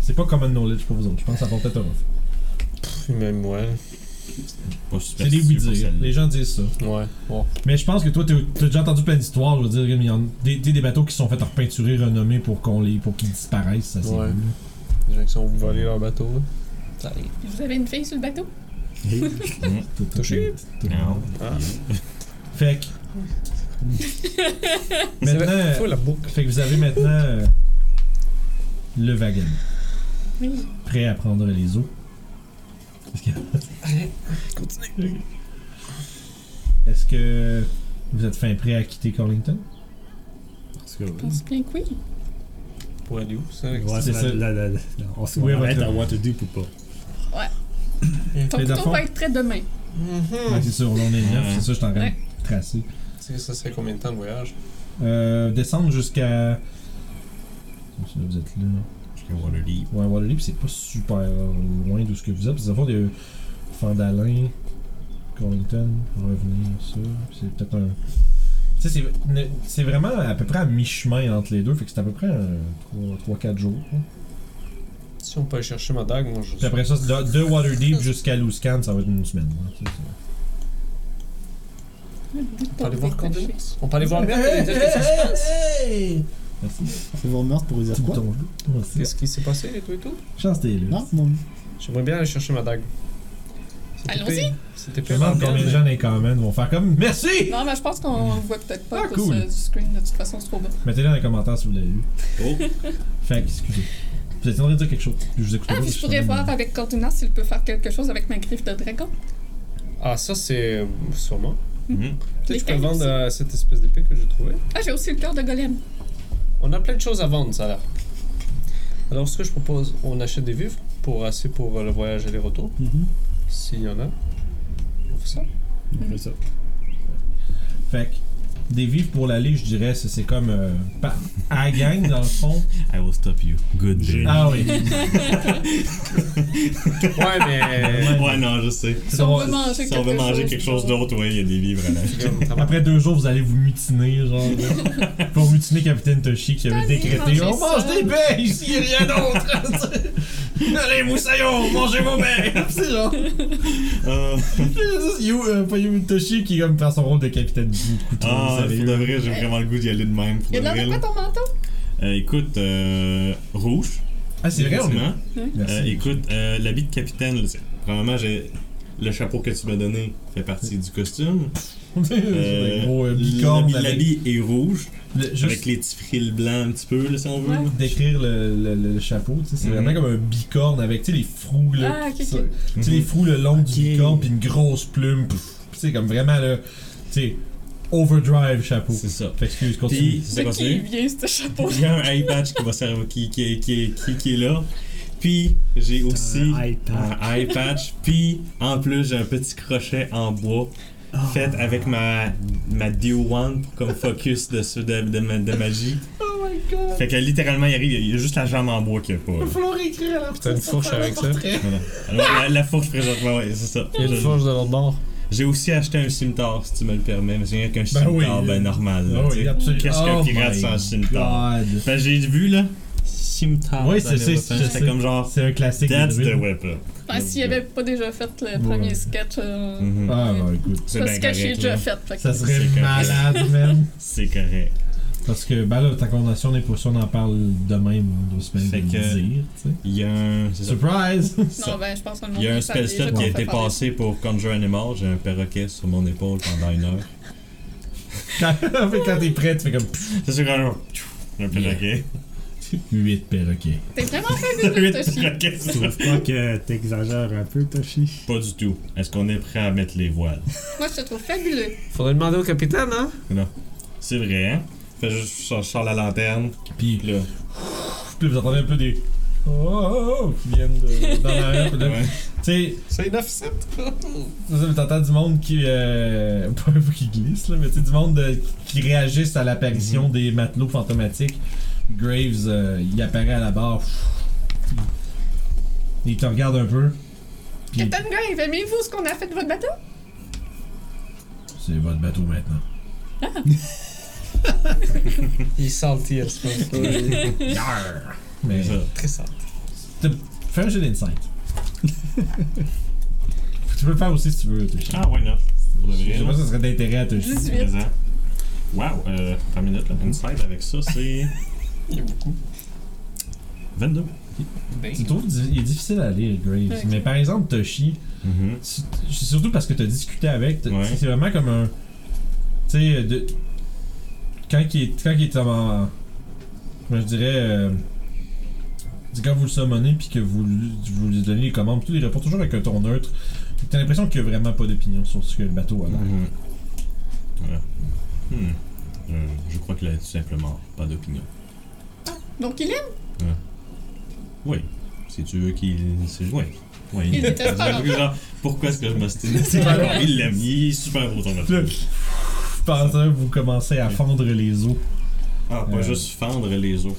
A: C'est pas common knowledge pour vous autres. Je pense que ça porte peut-être un
C: même, ouais.
D: Pas
A: C'est des oui-dire.
D: celle-là.
A: Les gens disent ça.
C: Ouais.
A: Mais je pense que toi, t'as déjà entendu plein d'histoires. Je veux dire, il y en- des, bateaux qui sont faits en peinturer renommés pour qu'on les, pour qu'ils disparaissent. Ça,
C: Ouais.
A: cool.
C: Les gens qui sont volés leur bateau, là. Ça arrive.
B: Vous avez une fille sur le bateau?
C: Touché. Ah.
A: Fait que.
C: C'est
A: maintenant.
C: Faut la boucle.
A: Fait que vous avez maintenant euh, le wagon.
B: Oui.
A: prêt à prendre les eaux. Est-ce que,
C: Continue.
A: est-ce que vous êtes fin prêt à quitter Collington?
E: Parce que,
B: Je pense bien que oui.
C: Pour aller où, ça? avec-
E: Ouais,
A: C'est
E: c'est
A: ça.
E: la, la, la, on se
A: Oui,
E: arrête
A: votre-
E: à Waterdeep ou pas?
B: Ton
A: Mais dans le
B: couteau
A: fond-
B: va être prêt demain.
C: Mhm.
A: Ouais, c'est ça, on est neuf, c'est ça, je suis en train
B: Ouais.
A: de tracer.
C: Tu sais, ça serait combien de temps de voyage?
A: Euh, descendre jusqu'à. Vous êtes là.
D: Jusqu'à Waterdeep.
A: Ouais, Waterdeep, c'est pas super loin d'où ce que vous êtes. Parce que, dans le fond, il y a Fandalin, Collington, revenir, ça. C'est peut-être un. Tu sais, c'est- ne- c'est vraiment à peu près à mi-chemin entre les deux. Fait que c'est à peu près 3-4 jours. hein.
C: Si on peut aller chercher ma dague, moi je.
A: Puis après ça, de, de Waterdeep jusqu'à Luscan, ça va être une semaine. hein. C'est ça.
C: On peut aller voir Cordelis? On peut aller voir le meurtre et dire qu'est-ce qui se passe?
A: Merci.
E: C'est vos meurtres pour vous dire quoi?
A: Merci.
C: Qu'est-ce qui s'est passé et tout et tout?
A: Chance t'es là.
E: Non, non.
C: J'aimerais bien aller chercher ma dague.
B: Allons-y.
C: Cette
A: Je me demande combien de
C: bien,
A: gens dans les comments vont faire comme Merci!
B: Non, mais je pense qu'on voit peut-être pas
A: Ah,
B: à cause
A: cool.
B: euh, du screen. De toute façon, c'est trop bas.
A: Mettez-le dans les commentaires si vous l'avez vu.
D: Oh,
A: Fait que, excusez. Vous êtes en train de dire quelque chose? Je vous écoute
B: Ah,
A: pas.
B: puis je pourrais voir
A: de-
B: avec Cordunas s'il peut faire quelque chose avec ma griffe de dragon.
C: Ah, ça c'est. sûrement.
D: mhm.
C: Peut-être que
B: Les
C: je peux vendre euh, cette espèce d'épée que j'ai trouvée.
B: Ah, j'ai aussi le cœur de golem.
C: On a plein de choses à vendre, ça a l'air. Alors, ce que je propose, on achète des vivres pour assez pour euh, le voyage aller-retour,
E: Mhm.
C: s'il y en a. On fait ça.
E: On fait ça.
A: Fait que, des vivres pour l'aller, je dirais, c'est c'est comme. euh, à la gang, dans le fond.
D: I will stop you. Good day.
A: Ah oui.
C: Ouais, mais.
D: Ouais, non, je sais.
B: Si on
A: bon,
B: veut manger
D: Si
B: quelque
D: on veut manger
B: chose,
D: quelque chose d'autre, ouais, il y a des livres à la
A: Après deux jours, vous allez vous mutiner, genre. là. pour mutiner Capitaine Toshi qui avait décrété On mange des baies, ici, y a rien d'autre. allez, moussaillons, mangez vos baies. C'est genre.
D: Euh,
A: You, euh, pas You Toshi qui comme prend son rôle de capitaine du couteau.
D: Ah, pour de vrai, j'ai vraiment le goût d'y aller de même. Pour
B: Il y a
D: de
B: de
D: vrai,
B: ton manteau?
D: Euh, écoute, euh, rouge.
A: Ah, c'est vrai, on est.
D: Euh, écoute, euh, l'habit de capitaine, là, c'est- probablement, j'ai. Le chapeau que tu m'as donné fait partie du costume.
A: C'est
D: Euh,
A: un gros euh, bicorne
D: l'habit- est rouge,
A: le-
D: avec les petits frilles blancs un petit peu, là, si on veut.
B: Ouais.
A: décrire le, le, le- le chapeau, tu sais, c'est
D: Mhm.
A: vraiment comme un bicorne avec, les frous, là.
B: Ah, ok,
A: qui-
B: ok.
A: Tu sais, les frous le long du
E: Ok.
A: bicorne, puis une grosse plume. sais, comme vraiment, là, tu sais, overdrive chapeau.
D: C'est ça.
A: Fait excuse, continue.
D: Puis, c'est
B: C'est qui vient, ce chapeau?
D: Il y a un eye patch qui va servir, qui, qui, qui, qui, qui est là. Puis, j'ai aussi
E: Un eye patch.
D: un eye patch. Puis, en plus, j'ai un petit crochet en bois fait avec ma, ma Dio One pour comme focus de, de, ma- de magie.
B: Oh my god.
D: Fait que littéralement, il arrive, il y a juste la jambe en bois qu'il n'y a pas. là.
A: Il va falloir écrire la
C: T'as une fourche avec ça?
D: Voilà. Alors, la, la fourche présentement, ouais, c'est ça.
C: Il y a une fourche de l'autre bord.
D: J'ai aussi acheté un cimetière, si tu me le permets, mais c'est rien qu'un
A: Ben oui.
D: ben normal.
A: oui, absolument.
D: Qu'est-ce qu'un
A: Oh
D: pirate sans?
A: God.
D: Ben, j'ai vu là. Cimetière.
A: Oui, c'est je
D: C'était comme genre.
A: C'est un classique.
D: That's the weapon.
B: Ah, s'il avait pas déjà fait le
A: Ouais.
B: premier sketch, euh,
D: Mhm.
A: Ah, bah écoute.
D: C'est
B: parce
D: bien
B: que j'ai
D: correct.
B: déjà fait.
A: Ça serait malade, man.
D: C'est correct.
A: Parce que, ben là, ta condamnation n'est pas sûre, on en parle de même deux semaines
D: Fait
A: de le
D: que-
A: dire, tu sais.
D: Il y a un.
A: Surprise!
B: Non, ben, je pense que le monde
D: Il y a un spell slot qui a été
B: fait
D: passé pour Conjure Animal. J'ai un perroquet sur mon épaule pendant une heure.
A: quand quand t'es prêt, tu fais comme
D: C'est sûr quand un perroquet.
A: 8 perroquets.
B: T'es vraiment fabuleux,
D: Huit
B: Toshi.
D: perroquets.
E: Tu trouves pas que t'exagères un peu, Toshi?
D: Pas du tout. Est-ce qu'on est prêt à mettre les voiles?
B: Moi, je te trouve fabuleux.
C: Faudrait demander au capitaine, hein?
D: C'est vrai, hein? Fait juste, je sors- la lanterne.
A: Puis,
D: là,
A: puis vous entendez un peu des. Oh, oh, oh, qui viennent de, dans l'arrière.
D: ouais.
A: Tu sais,
C: C'est 9-7.
A: c'est ça, mais t'entends du monde qui. Euh, pas pas qui glisse, là, mais tu sais, du monde qui réagissent à l'apparition
D: Mhm.
A: des matelots fantomatiques. Graves, euh, il apparaît à la barre. Il te regarde un peu. Puis,
B: Captain Grave, aimez-vous ce qu'on a fait de votre bateau?
A: c'est votre bateau maintenant.
C: Il est salty à ce moment.
A: Mais.
D: C'est ça.
C: Très salty.
A: Fais un jeu d'insight. tu peux le faire aussi si tu veux, Toshi.
D: Ah, ouais, non. Pour de
A: Je sais pas si ça serait d'intérêt à Toshi.
B: 18.
D: Présent. Wow, euh, 3 minutes, là. Inside avec ça, c'est
C: Il y a beaucoup.
D: 22.
A: Tu trouves il est difficile à lire, Graves.
B: Ouais.
A: Mais par exemple, Toshi, tu- c'est surtout parce que t'as discuté avec.
D: Ouais.
A: C'est vraiment comme un. Tu sais, de. Quand il est, quand il est en. Je dirais. euh, quand vous le summonez puis que vous, lui- vous lui donnez les commandes, puis tout, il répond toujours avec un ton neutre. T'as l'impression qu'il n'y a vraiment pas d'opinion sur ce que le bateau a l'air.
D: Voilà. Hmm. Euh, je crois qu'il a tout simplement pas d'opinion.
B: Donc il aime?
D: Oui. Si tu veux qu'il. c'est- Oui. Oui.
B: Il pas.
D: Genre, pourquoi est-ce que je m'ostine. Il l'aime. Il est super beau ton bateau.
A: Pendant ça, vous commencez à fendre les os.
D: Ah, pas
A: Euh.
D: juste fendre les os.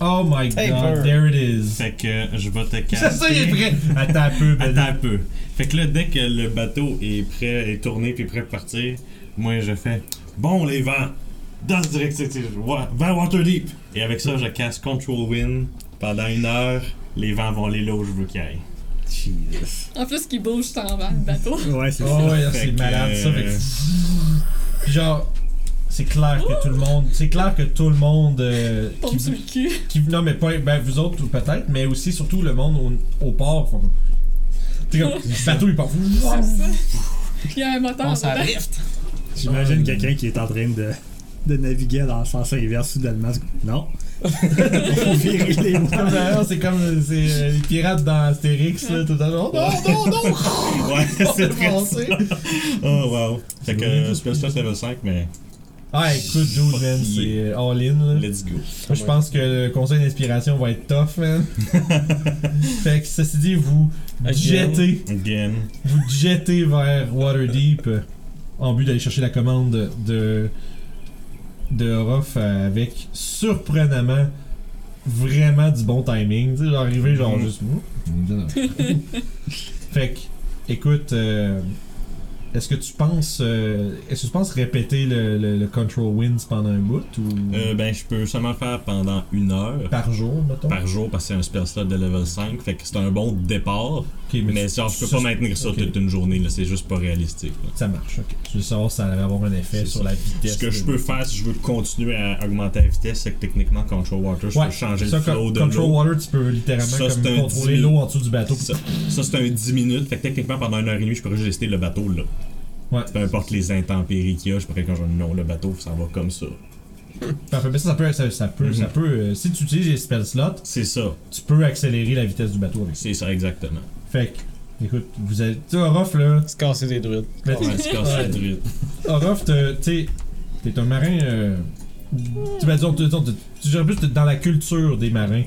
A: Oh my
C: Taper.
A: god, there it is.
D: Fait que je vais te
A: C'est
D: casser.
A: ça, il est prêt. Attends un peu, ben.
D: Attends un peu. Fait que là, dès que le bateau est prêt, est tourné puis prêt à partir, moi je fais Bon, les vents, dans ce direction, wa- vers Waterdeep. Et avec ça, je casse Control Wind pendant une heure. Les vents vont aller là où je veux qu'ils aillent.
E: Jesus.
B: En plus, qu'il bouge sans vent, le bateau.
E: Ouais, c'est
A: Oh
E: ça.
A: ouais,
D: Fait
A: c'est malade ça.
D: euh,
A: Fait que- Puis genre, c'est clair que tout le monde, c'est clair que tout le monde euh,
B: Tombe sur le
A: qui,
B: cul.
A: qui, non mais pas, ben vous autres peut-être, mais aussi surtout le monde au, au port font comme, tu sais comme, le bateau il part.
B: C'est ça. Il y a un moteur
C: On drift.
E: J'imagine quelqu'un qui est en train de, de naviguer dans le sens inverse soudainement. Non. Voiles.
A: d'ailleurs, c'est comme euh, c'est, euh, les pirates dans Astérix là, tout à l'heure. Non, non, non,
D: Ouais,
A: on
D: c'est
A: foncer.
D: Oh wow. Fait que euh, Spell Slot level 5, mais
A: Ah écoute, dude, man, c'est euh, all in. Là.
D: let's go.
A: Moi, je pense que le conseil d'inspiration va être tough, man. fait que ceci dit, vous
C: Again.
A: jettez,
D: Again.
A: vous jettez vers Waterdeep en but d'aller chercher la commande de de, euh, avec surprenamment vraiment du bon timing. Tu sais, genre arrivé genre
D: Mhm.
A: juste. fait que, écoute, euh, est-ce que tu penses, euh, est-ce que tu penses répéter le, le, le Control Winds pendant un bout ou?
D: Euh, ben, je peux seulement le faire pendant une heure.
A: par jour, mettons?
D: par jour parce que c'est un spell slot de level 5 fait que c'est un bon départ Mais
A: tu-
D: genre je peux pas maintenir ça toute une journée là c'est juste pas réalistique là.
A: Ça marche, ok. Je veux savoir si ça va avoir un effet sur
D: ça.
A: la vitesse.
D: ce que je peux faire si je veux continuer à augmenter la vitesse c'est que techniquement control water je
A: Ouais,
D: peux changer
A: ça,
D: le flow de
A: Control
D: l'eau
A: Water, tu peux littéralement
D: Ça,
A: comme contrôler
D: 10
A: l'eau en dessous du bateau.
D: ça, ça, c'est un 10 minutes fait que techniquement pendant une heure et demie je pourrais juste rester le bateau là
A: Ouais.
D: peu importe les intempéries qu'il y a je pourrais quand je non le bateau ça va comme ça
A: Parfait, mais ça, ça peut, ça, ça peut,
D: Mhm.
A: ça peut euh, si tu utilises les spell slots,
D: c'est ça
A: tu peux accélérer la vitesse du bateau avec ça.
D: c'est ça exactement
A: Fait que, écoute, vous êtes, tu sais, Orof, là,
C: Se casser des druides.
A: mais
D: ouais, c'est casse
A: Ouais.
D: la druide.
A: Orof, tu sais, t'es un marin, euh, tu vas disons, tu tu dirais plus t'es dans la culture des marins.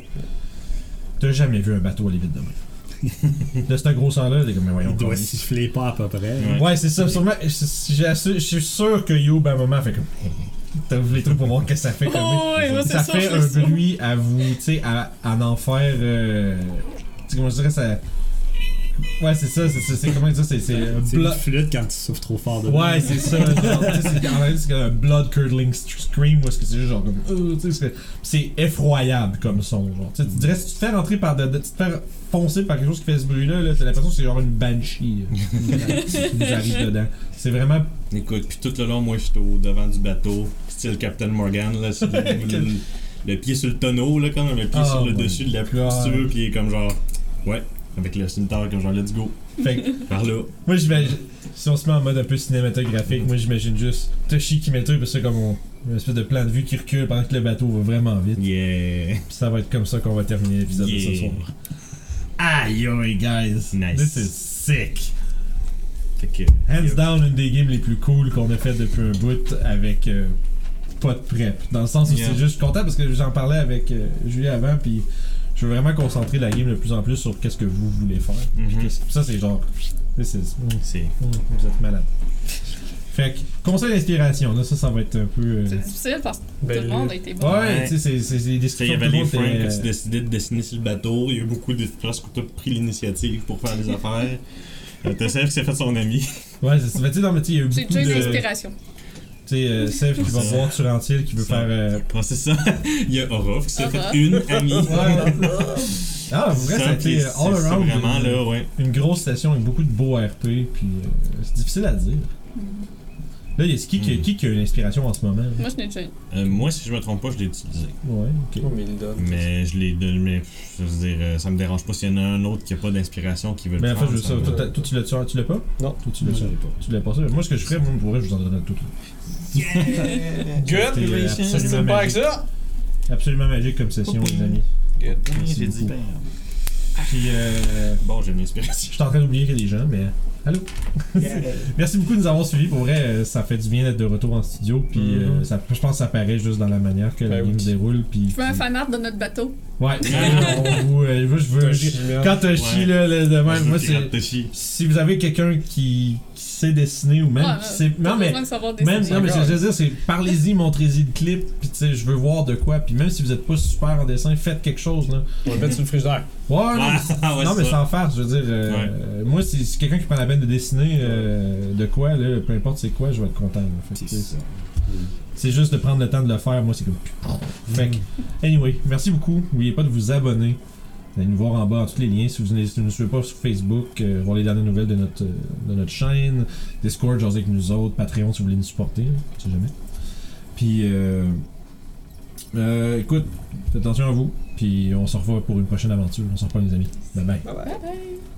A: T'as jamais vu un bateau aller vite de même. de cette grosseur-là, t'es comme, mais voyons,
E: Il doit siffler pas à peu près.
D: Ouais.
A: Ouais, c'est ça. Sûrement, je, suis sûr que Youb, à un moment, fait comme. T'as ouvert les trucs pour voir qu'est-ce que ça fait comme.
B: Oh, ouais,
A: ça
B: ça,
A: fait un bruit à vous, tu sais, à, à en faire. Euh, tu sais, comment je dirais ça. Ouais, c'est ça, c'est- c'est c'est comment dire, c'est c'est un
E: C'est flûte quand tu souffles trop fort de
A: Ouais, c'est ça. genre, c'est- en c'est comme un blood curdling scream où est-ce que c'est juste genre comme. euh, tu sais, c'est- c'est effroyable comme son. Genre. Tu sais, tu dirais, si tu te fais rentrer par. De, de- tu te fais foncer par quelque chose qui fait ce bruit-là, là, t'as l'impression que c'est genre une banshee qui nous arrive dedans. C'est vraiment
D: Écoute, puis tout le long, moi, j'étais au devant du bateau, style Captain Morgan, là, sur le, le- le pied sur le tonneau, là, quand même, le pied
A: Oh
D: sur le dessus de la si tu veux, puis il est comme genre, ouais, avec le cimetière, comme genre, let's go,
A: Fait que,
D: par là.
A: moi, j'imagine. Si on se met en mode un peu cinématographique, moi, j'imagine juste Toshi qui met tout, parce que comme on- une espèce de plan de vue qui recule pendant que le bateau va vraiment vite.
D: Yeah.
A: Puis ça va être comme ça qu'on va terminer l'épisode de ce soir. Aïe, aïe, guys.
D: Nice.
A: This is sick.
D: Fait que.
A: Hands down, une des games les plus cool qu'on a fait depuis un bout avec euh, pas de prep. Dans le sens où
D: Yeah.
A: c'est juste, content parce que j'en parlais avec euh, Julie avant, puis je veux vraiment concentrer la game de plus en plus sur qu'est-ce que vous voulez faire.
D: Mhm.
A: ça, c'est genre. This is, mm,
D: C'est.
A: mm, vous êtes malade. Fait que, conseil d'inspiration, là, ça, ça va être un peu. euh,
B: C'est difficile parce que
C: Ben,
B: tout le monde a été bon.
A: Ouais,
D: Ouais.
A: tu sais, c'est- c'est c'est des
D: Il y
A: descriptions
D: avait les frames
A: était,
D: que tu
A: euh,
D: décidais de dessiner sur le bateau. Il y a eu beaucoup de phrases que tu as pris l'initiative pour faire des affaires. Euh, T'as qui s'est fait son ami.
A: Ouais, c'est ça. Mais tu sais, non, mais tu sais, il y a eu
B: J'ai
A: beaucoup
B: déjà une
A: de. Tu sais, euh, Seth qui va voir Turantil qui veut faire. euh,
D: Ouais, c'est ça. Il y a Orof qui s'est fait une amie.
A: Ouais. Ah, en vrai, ça a été all around.
D: vraiment
A: une,
D: là, ouais.
A: une grosse session avec beaucoup de beaux RP, puis euh, c'est difficile à dire. Là, il y a qui, qui,
D: Mm.
A: qui qui a une inspiration en ce moment? là?
B: Moi, je n'ai déjà une.
D: Euh, moi, si je me trompe pas, je l'ai utilisé.
A: Ouais, ok.
C: Oh, mais il le donne.
D: Mais je l'ai donné. Mais je veux dire, euh, ça me dérange pas s'il y en a un autre qui a pas d'inspiration qui veut le
A: Mais en fait, je veux ça. Toi, toi, tu l'as tu, tu l'as pas?
C: Non.
A: Toi, tu l'as
E: je l'ai pas.
A: Tu l'as pas ça? Moi, ce que je ferais, moi, vrai, je vous en donnerais tout.
C: Good, relation.
A: absolument
C: C'est pas avec
A: magique.
C: ça?
A: Absolument magique comme session, les amis.
C: Good.
D: J'ai dit.
A: Puis, euh,
D: Bon, j'ai une inspiration.
A: je suis en train d'oublier qu'il y a des gens, mais. Allô? Merci beaucoup de nous avoir suivis. Pour vrai, euh, ça fait du bien d'être de retour en studio. Puis, euh,
C: Mhm.
A: ça, je pense que ça paraît juste dans la manière que la
C: Ben
A: game
C: oui.
A: se déroule. Puis,
B: Je veux un fanart de notre bateau?
A: Ouais, on vous, euh, moi, je veux. Quand t'as
D: Ouais.
A: chié là, le- de même, moi. Si vous avez quelqu'un qui sait dessiner ou même
B: Ouais,
A: qui sait. Non, mais.
B: de
A: Même, non, mais je veux dire, c'est parlez-y, montrez-y le clip, puis tu sais, je veux voir de quoi, puis même si vous êtes pas super en dessin, faites quelque chose, là.
C: On va mettre sur le frigidaire.
A: Ouais, non,
D: Ah,
A: mais,
D: ouais,
A: non, mais
D: ça.
A: sans faire, je veux dire, euh, moi, si si quelqu'un qui prend la peine de dessiner euh, de quoi, là, peu importe c'est quoi, je vais être content.
E: C'est
A: juste de prendre le temps de le faire, moi, c'est comme. Fait que, anyway, merci beaucoup. N'oubliez pas de vous abonner. Allez nous voir en bas tous les liens. Si vous ne nous suivez pas sur Facebook, euh, voir les dernières nouvelles de notre, euh, de notre chaîne, Discord, jaser avec nous autres, Patreon si vous voulez nous supporter, là, on sait jamais. Puis, euh, euh, écoute, faites attention à vous. Puis, on se revoit pour une prochaine aventure. On se revoit, les amis. Bye bye.
C: Bye bye.
B: Bye bye.